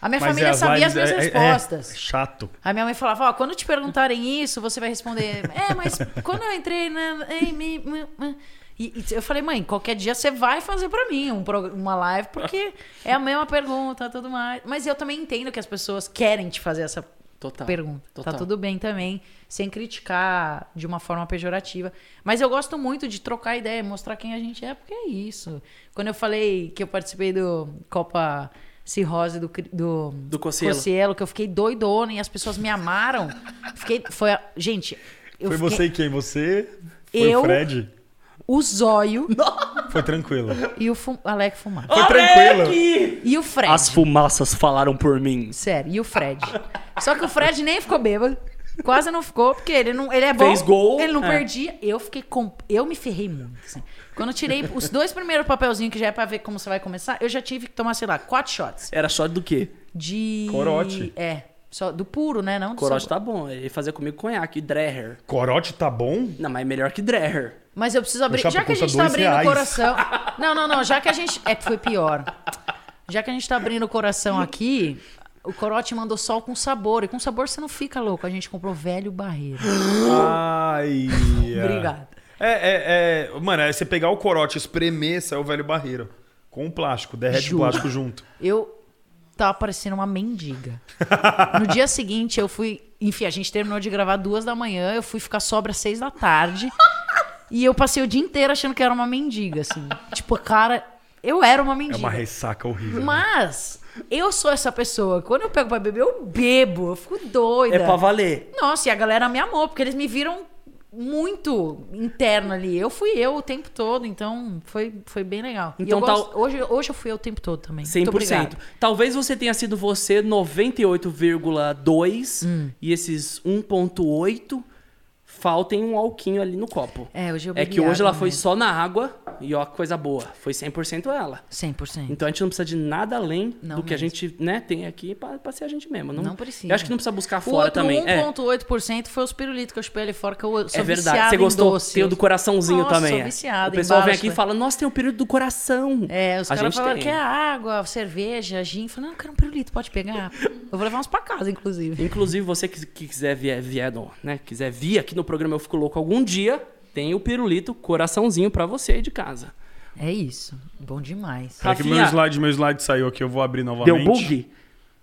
Speaker 3: A minha
Speaker 2: Mas
Speaker 3: família
Speaker 2: é,
Speaker 3: sabia as minhas
Speaker 2: é- é-
Speaker 3: respostas.
Speaker 2: É, chato.
Speaker 3: A minha mãe falava, ó, quando te perguntarem isso, você vai responder, é, mas quando eu entrei na... ei, me- me- me-" E, e eu falei, mãe, qualquer dia você vai fazer pra mim um uma live, porque é a mesma pergunta, tudo mais. Mas eu também entendo que as pessoas querem te fazer essa
Speaker 1: Total.
Speaker 3: pergunta.
Speaker 1: Total.
Speaker 3: Tá tudo bem também, sem criticar de uma forma pejorativa. Mas eu gosto muito de trocar ideia, mostrar quem a gente é, porque é isso. Quando eu falei que eu participei do Copa Cirrose do, do,
Speaker 1: Do Cossielo.
Speaker 3: Cossielo, que eu fiquei doidona e as pessoas me amaram. Fiquei, foi, a- gente, eu
Speaker 2: foi
Speaker 3: fiquei,
Speaker 2: você e quem? Você? Foi
Speaker 3: Eu?
Speaker 2: o Fred?
Speaker 3: o Zóio <laughs>
Speaker 2: Foi tranquilo.
Speaker 3: e o Fum, Alec Fumar.
Speaker 2: Foi tranquilo.
Speaker 3: E o Fred.
Speaker 1: As fumaças falaram por mim.
Speaker 3: Sério, e o Fred. Só que o Fred nem ficou bêbado. Quase não ficou, porque ele não, ele é bom.
Speaker 1: Fez gol,
Speaker 3: Ele não
Speaker 1: é.
Speaker 3: perdia. Eu fiquei com, eu me ferrei muito. assim. Quando eu tirei os dois primeiros papelzinhos que já é pra ver como você vai começar, eu já tive que tomar, sei lá, quatro shots
Speaker 1: Era shot do quê?
Speaker 3: de
Speaker 2: Corote.
Speaker 3: É, só do puro, né, não do
Speaker 1: Corote
Speaker 3: sabor.
Speaker 1: tá bom. Ele fazia comigo conhaque, Dreher.
Speaker 2: Corote tá bom?
Speaker 1: Não, mas é melhor que Dreher.
Speaker 3: Mas eu preciso abrir, já que a gente tá abrindo o
Speaker 2: reais.
Speaker 3: coração. Não, não, não, já que a gente é foi pior. Já que a gente tá abrindo o coração aqui, o corote mandou sol com sabor. E com sabor você não fica louco. A gente comprou velho barreiro.
Speaker 2: Ai. <laughs>
Speaker 3: Obrigada.
Speaker 2: É, é, é. Mano, é você pegar o corote, espremer, sai o velho barreiro. Com o plástico, derrete
Speaker 3: Juro.
Speaker 2: o plástico junto.
Speaker 3: Eu tava parecendo uma mendiga. No dia seguinte, eu fui. Enfim, a gente terminou de gravar duas da manhã, eu fui ficar sobra às seis da tarde. e eu passei o dia inteiro achando que era uma mendiga, assim. Tipo, cara, eu era uma
Speaker 2: É
Speaker 3: mendiga.
Speaker 2: uma ressaca horrível. né?
Speaker 3: Eu sou essa pessoa. Quando eu pego pra beber, eu bebo. Eu fico doida.
Speaker 1: É pra valer.
Speaker 3: Nossa, e a galera me amou, porque eles me viram muito interno ali. Eu fui eu o tempo todo, então foi, foi bem legal.
Speaker 1: Então
Speaker 3: gosto- hoje, hoje eu fui eu o tempo todo também. Muito
Speaker 1: 100%.
Speaker 3: obrigada.
Speaker 1: Talvez você tenha sido você 98,2
Speaker 3: Hum.
Speaker 1: e esses 1,8 faltem um alquinho ali no copo.
Speaker 3: É, hoje eu
Speaker 1: É
Speaker 3: bebi
Speaker 1: que hoje ela foi
Speaker 3: mesmo.
Speaker 1: só na água e ó, coisa boa. Foi 100% ela.
Speaker 3: 100%.
Speaker 1: Então a gente não precisa de nada além
Speaker 3: Não
Speaker 1: do que a gente né, tem aqui pra, pra ser a gente mesmo. Não,
Speaker 3: Não precisa.
Speaker 1: Eu acho que não precisa buscar fora também. É,
Speaker 3: 1,8% foi os pirulitos que eu chupei ali fora, que eu sou
Speaker 1: é verdade. Você gostou?
Speaker 3: doce.
Speaker 1: Tem o do coraçãozinho
Speaker 3: Nossa,
Speaker 1: também.
Speaker 3: sou
Speaker 1: é.
Speaker 3: viciada
Speaker 1: O pessoal vem aqui e fala: Nossa, tem o período do coração.
Speaker 3: É, os caras
Speaker 1: gente
Speaker 3: falaram
Speaker 1: tem.
Speaker 3: que é água, cerveja, gin. Falei, não, eu quero um pirulito, pode pegar. <laughs> Eu vou levar uns pra casa, inclusive.
Speaker 1: Inclusive, você que, que quiser vier, vier no- né, quiser vir aqui no programa Eu Fico Louco algum dia, tem o pirulito coraçãozinho pra você aí de casa.
Speaker 3: É isso. Bom demais.
Speaker 2: Peraí que meu
Speaker 1: Rafinha.
Speaker 2: slide, meu slide saiu aqui, eu vou abrir novamente.
Speaker 1: Deu bug?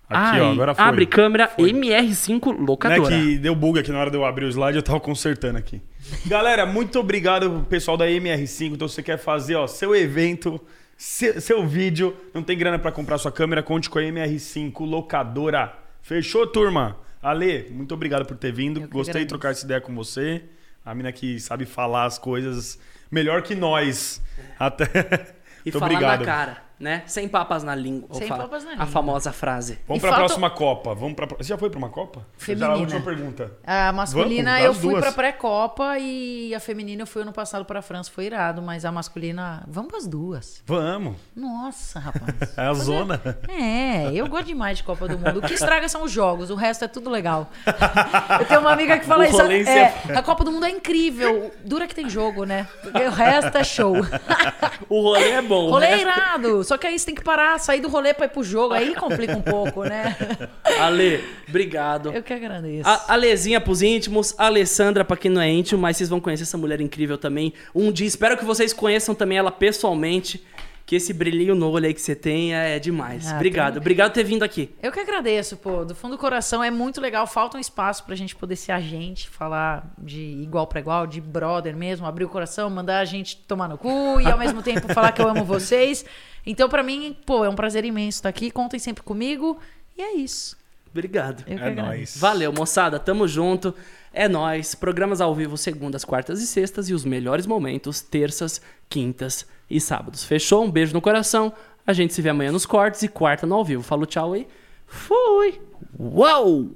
Speaker 2: Aqui, ó,
Speaker 1: Ai,
Speaker 2: agora foi.
Speaker 1: Abre câmera MR5
Speaker 2: Não é
Speaker 1: locadora.
Speaker 2: que deu bug aqui na hora de eu abrir o slide, eu tava consertando aqui. Galera, muito obrigado pessoal da MR5. Então, se você quer fazer ó, seu evento, seu, seu vídeo, não tem grana pra comprar sua câmera, conte com a MR5 locadora. Fechou, turma? Ale, muito obrigado por ter vindo.
Speaker 3: Eu
Speaker 2: Gostei de trocar essa ideia com você. A mina que sabe falar as coisas melhor que nós. Até.
Speaker 1: E <laughs>
Speaker 2: muito
Speaker 1: falar
Speaker 2: obrigado.
Speaker 1: na cara, né? Sem papas na língua.
Speaker 3: Sem papas na
Speaker 1: A
Speaker 3: língua.
Speaker 1: famosa frase.
Speaker 2: Vamos pra
Speaker 3: falta-
Speaker 2: próxima Copa. Vamos pra... Você já foi pra uma Copa? Já a
Speaker 3: Feminina.
Speaker 2: última pergunta.
Speaker 3: A masculina
Speaker 2: Vamos,
Speaker 3: eu
Speaker 2: as
Speaker 3: fui pra pré-copa e a feminina eu fui ano passado pra França, foi irado, mas a masculina, vamos pras duas.
Speaker 2: Vamos.
Speaker 3: Nossa, rapaz. <laughs>
Speaker 2: É a zona.
Speaker 3: É, eu gosto demais de Copa do Mundo. O que estraga são os jogos, o resto é tudo legal. Eu tenho uma amiga que <laughs> fala
Speaker 1: O
Speaker 3: isso. É, a Copa do Mundo é incrível. Dura que tem jogo, né? Porque o resto é show. <laughs>
Speaker 1: O rolê é bom. o
Speaker 3: Rolê é irado. Só Só que aí você tem que parar, sair do rolê pra ir pro jogo. Aí complica um pouco, né? <laughs>
Speaker 1: Ale, obrigado.
Speaker 3: Eu que agradeço.
Speaker 1: A Alezinha pros íntimos, a Alessandra pra quem não é íntimo, mas vocês vão conhecer essa mulher incrível também. Um dia, espero que vocês conheçam também ela pessoalmente, que esse brilhinho no olho aí que você tem é demais.
Speaker 3: Ah,
Speaker 1: obrigado,
Speaker 3: tem-
Speaker 1: obrigado por ter vindo aqui.
Speaker 3: Eu que agradeço, pô. Do fundo do coração é muito legal. Falta um espaço pra gente poder ser a gente, falar de igual pra igual, de brother mesmo, abrir o coração, mandar a gente tomar no cu e ao mesmo tempo falar que eu amo vocês. Então, pra mim, pô, é um prazer imenso estar aqui. Contem sempre comigo. E é isso.
Speaker 1: Obrigado.
Speaker 3: Eu
Speaker 2: É nóis.
Speaker 1: Valeu, moçada. Tamo junto. É nóis. Programas ao vivo segundas, quartas e sextas. E os melhores momentos, terças, quintas e sábados. Fechou? Um beijo no coração. A gente se vê amanhã nos cortes e quarta no ao vivo. Falou tchau aí. Fui! Uou!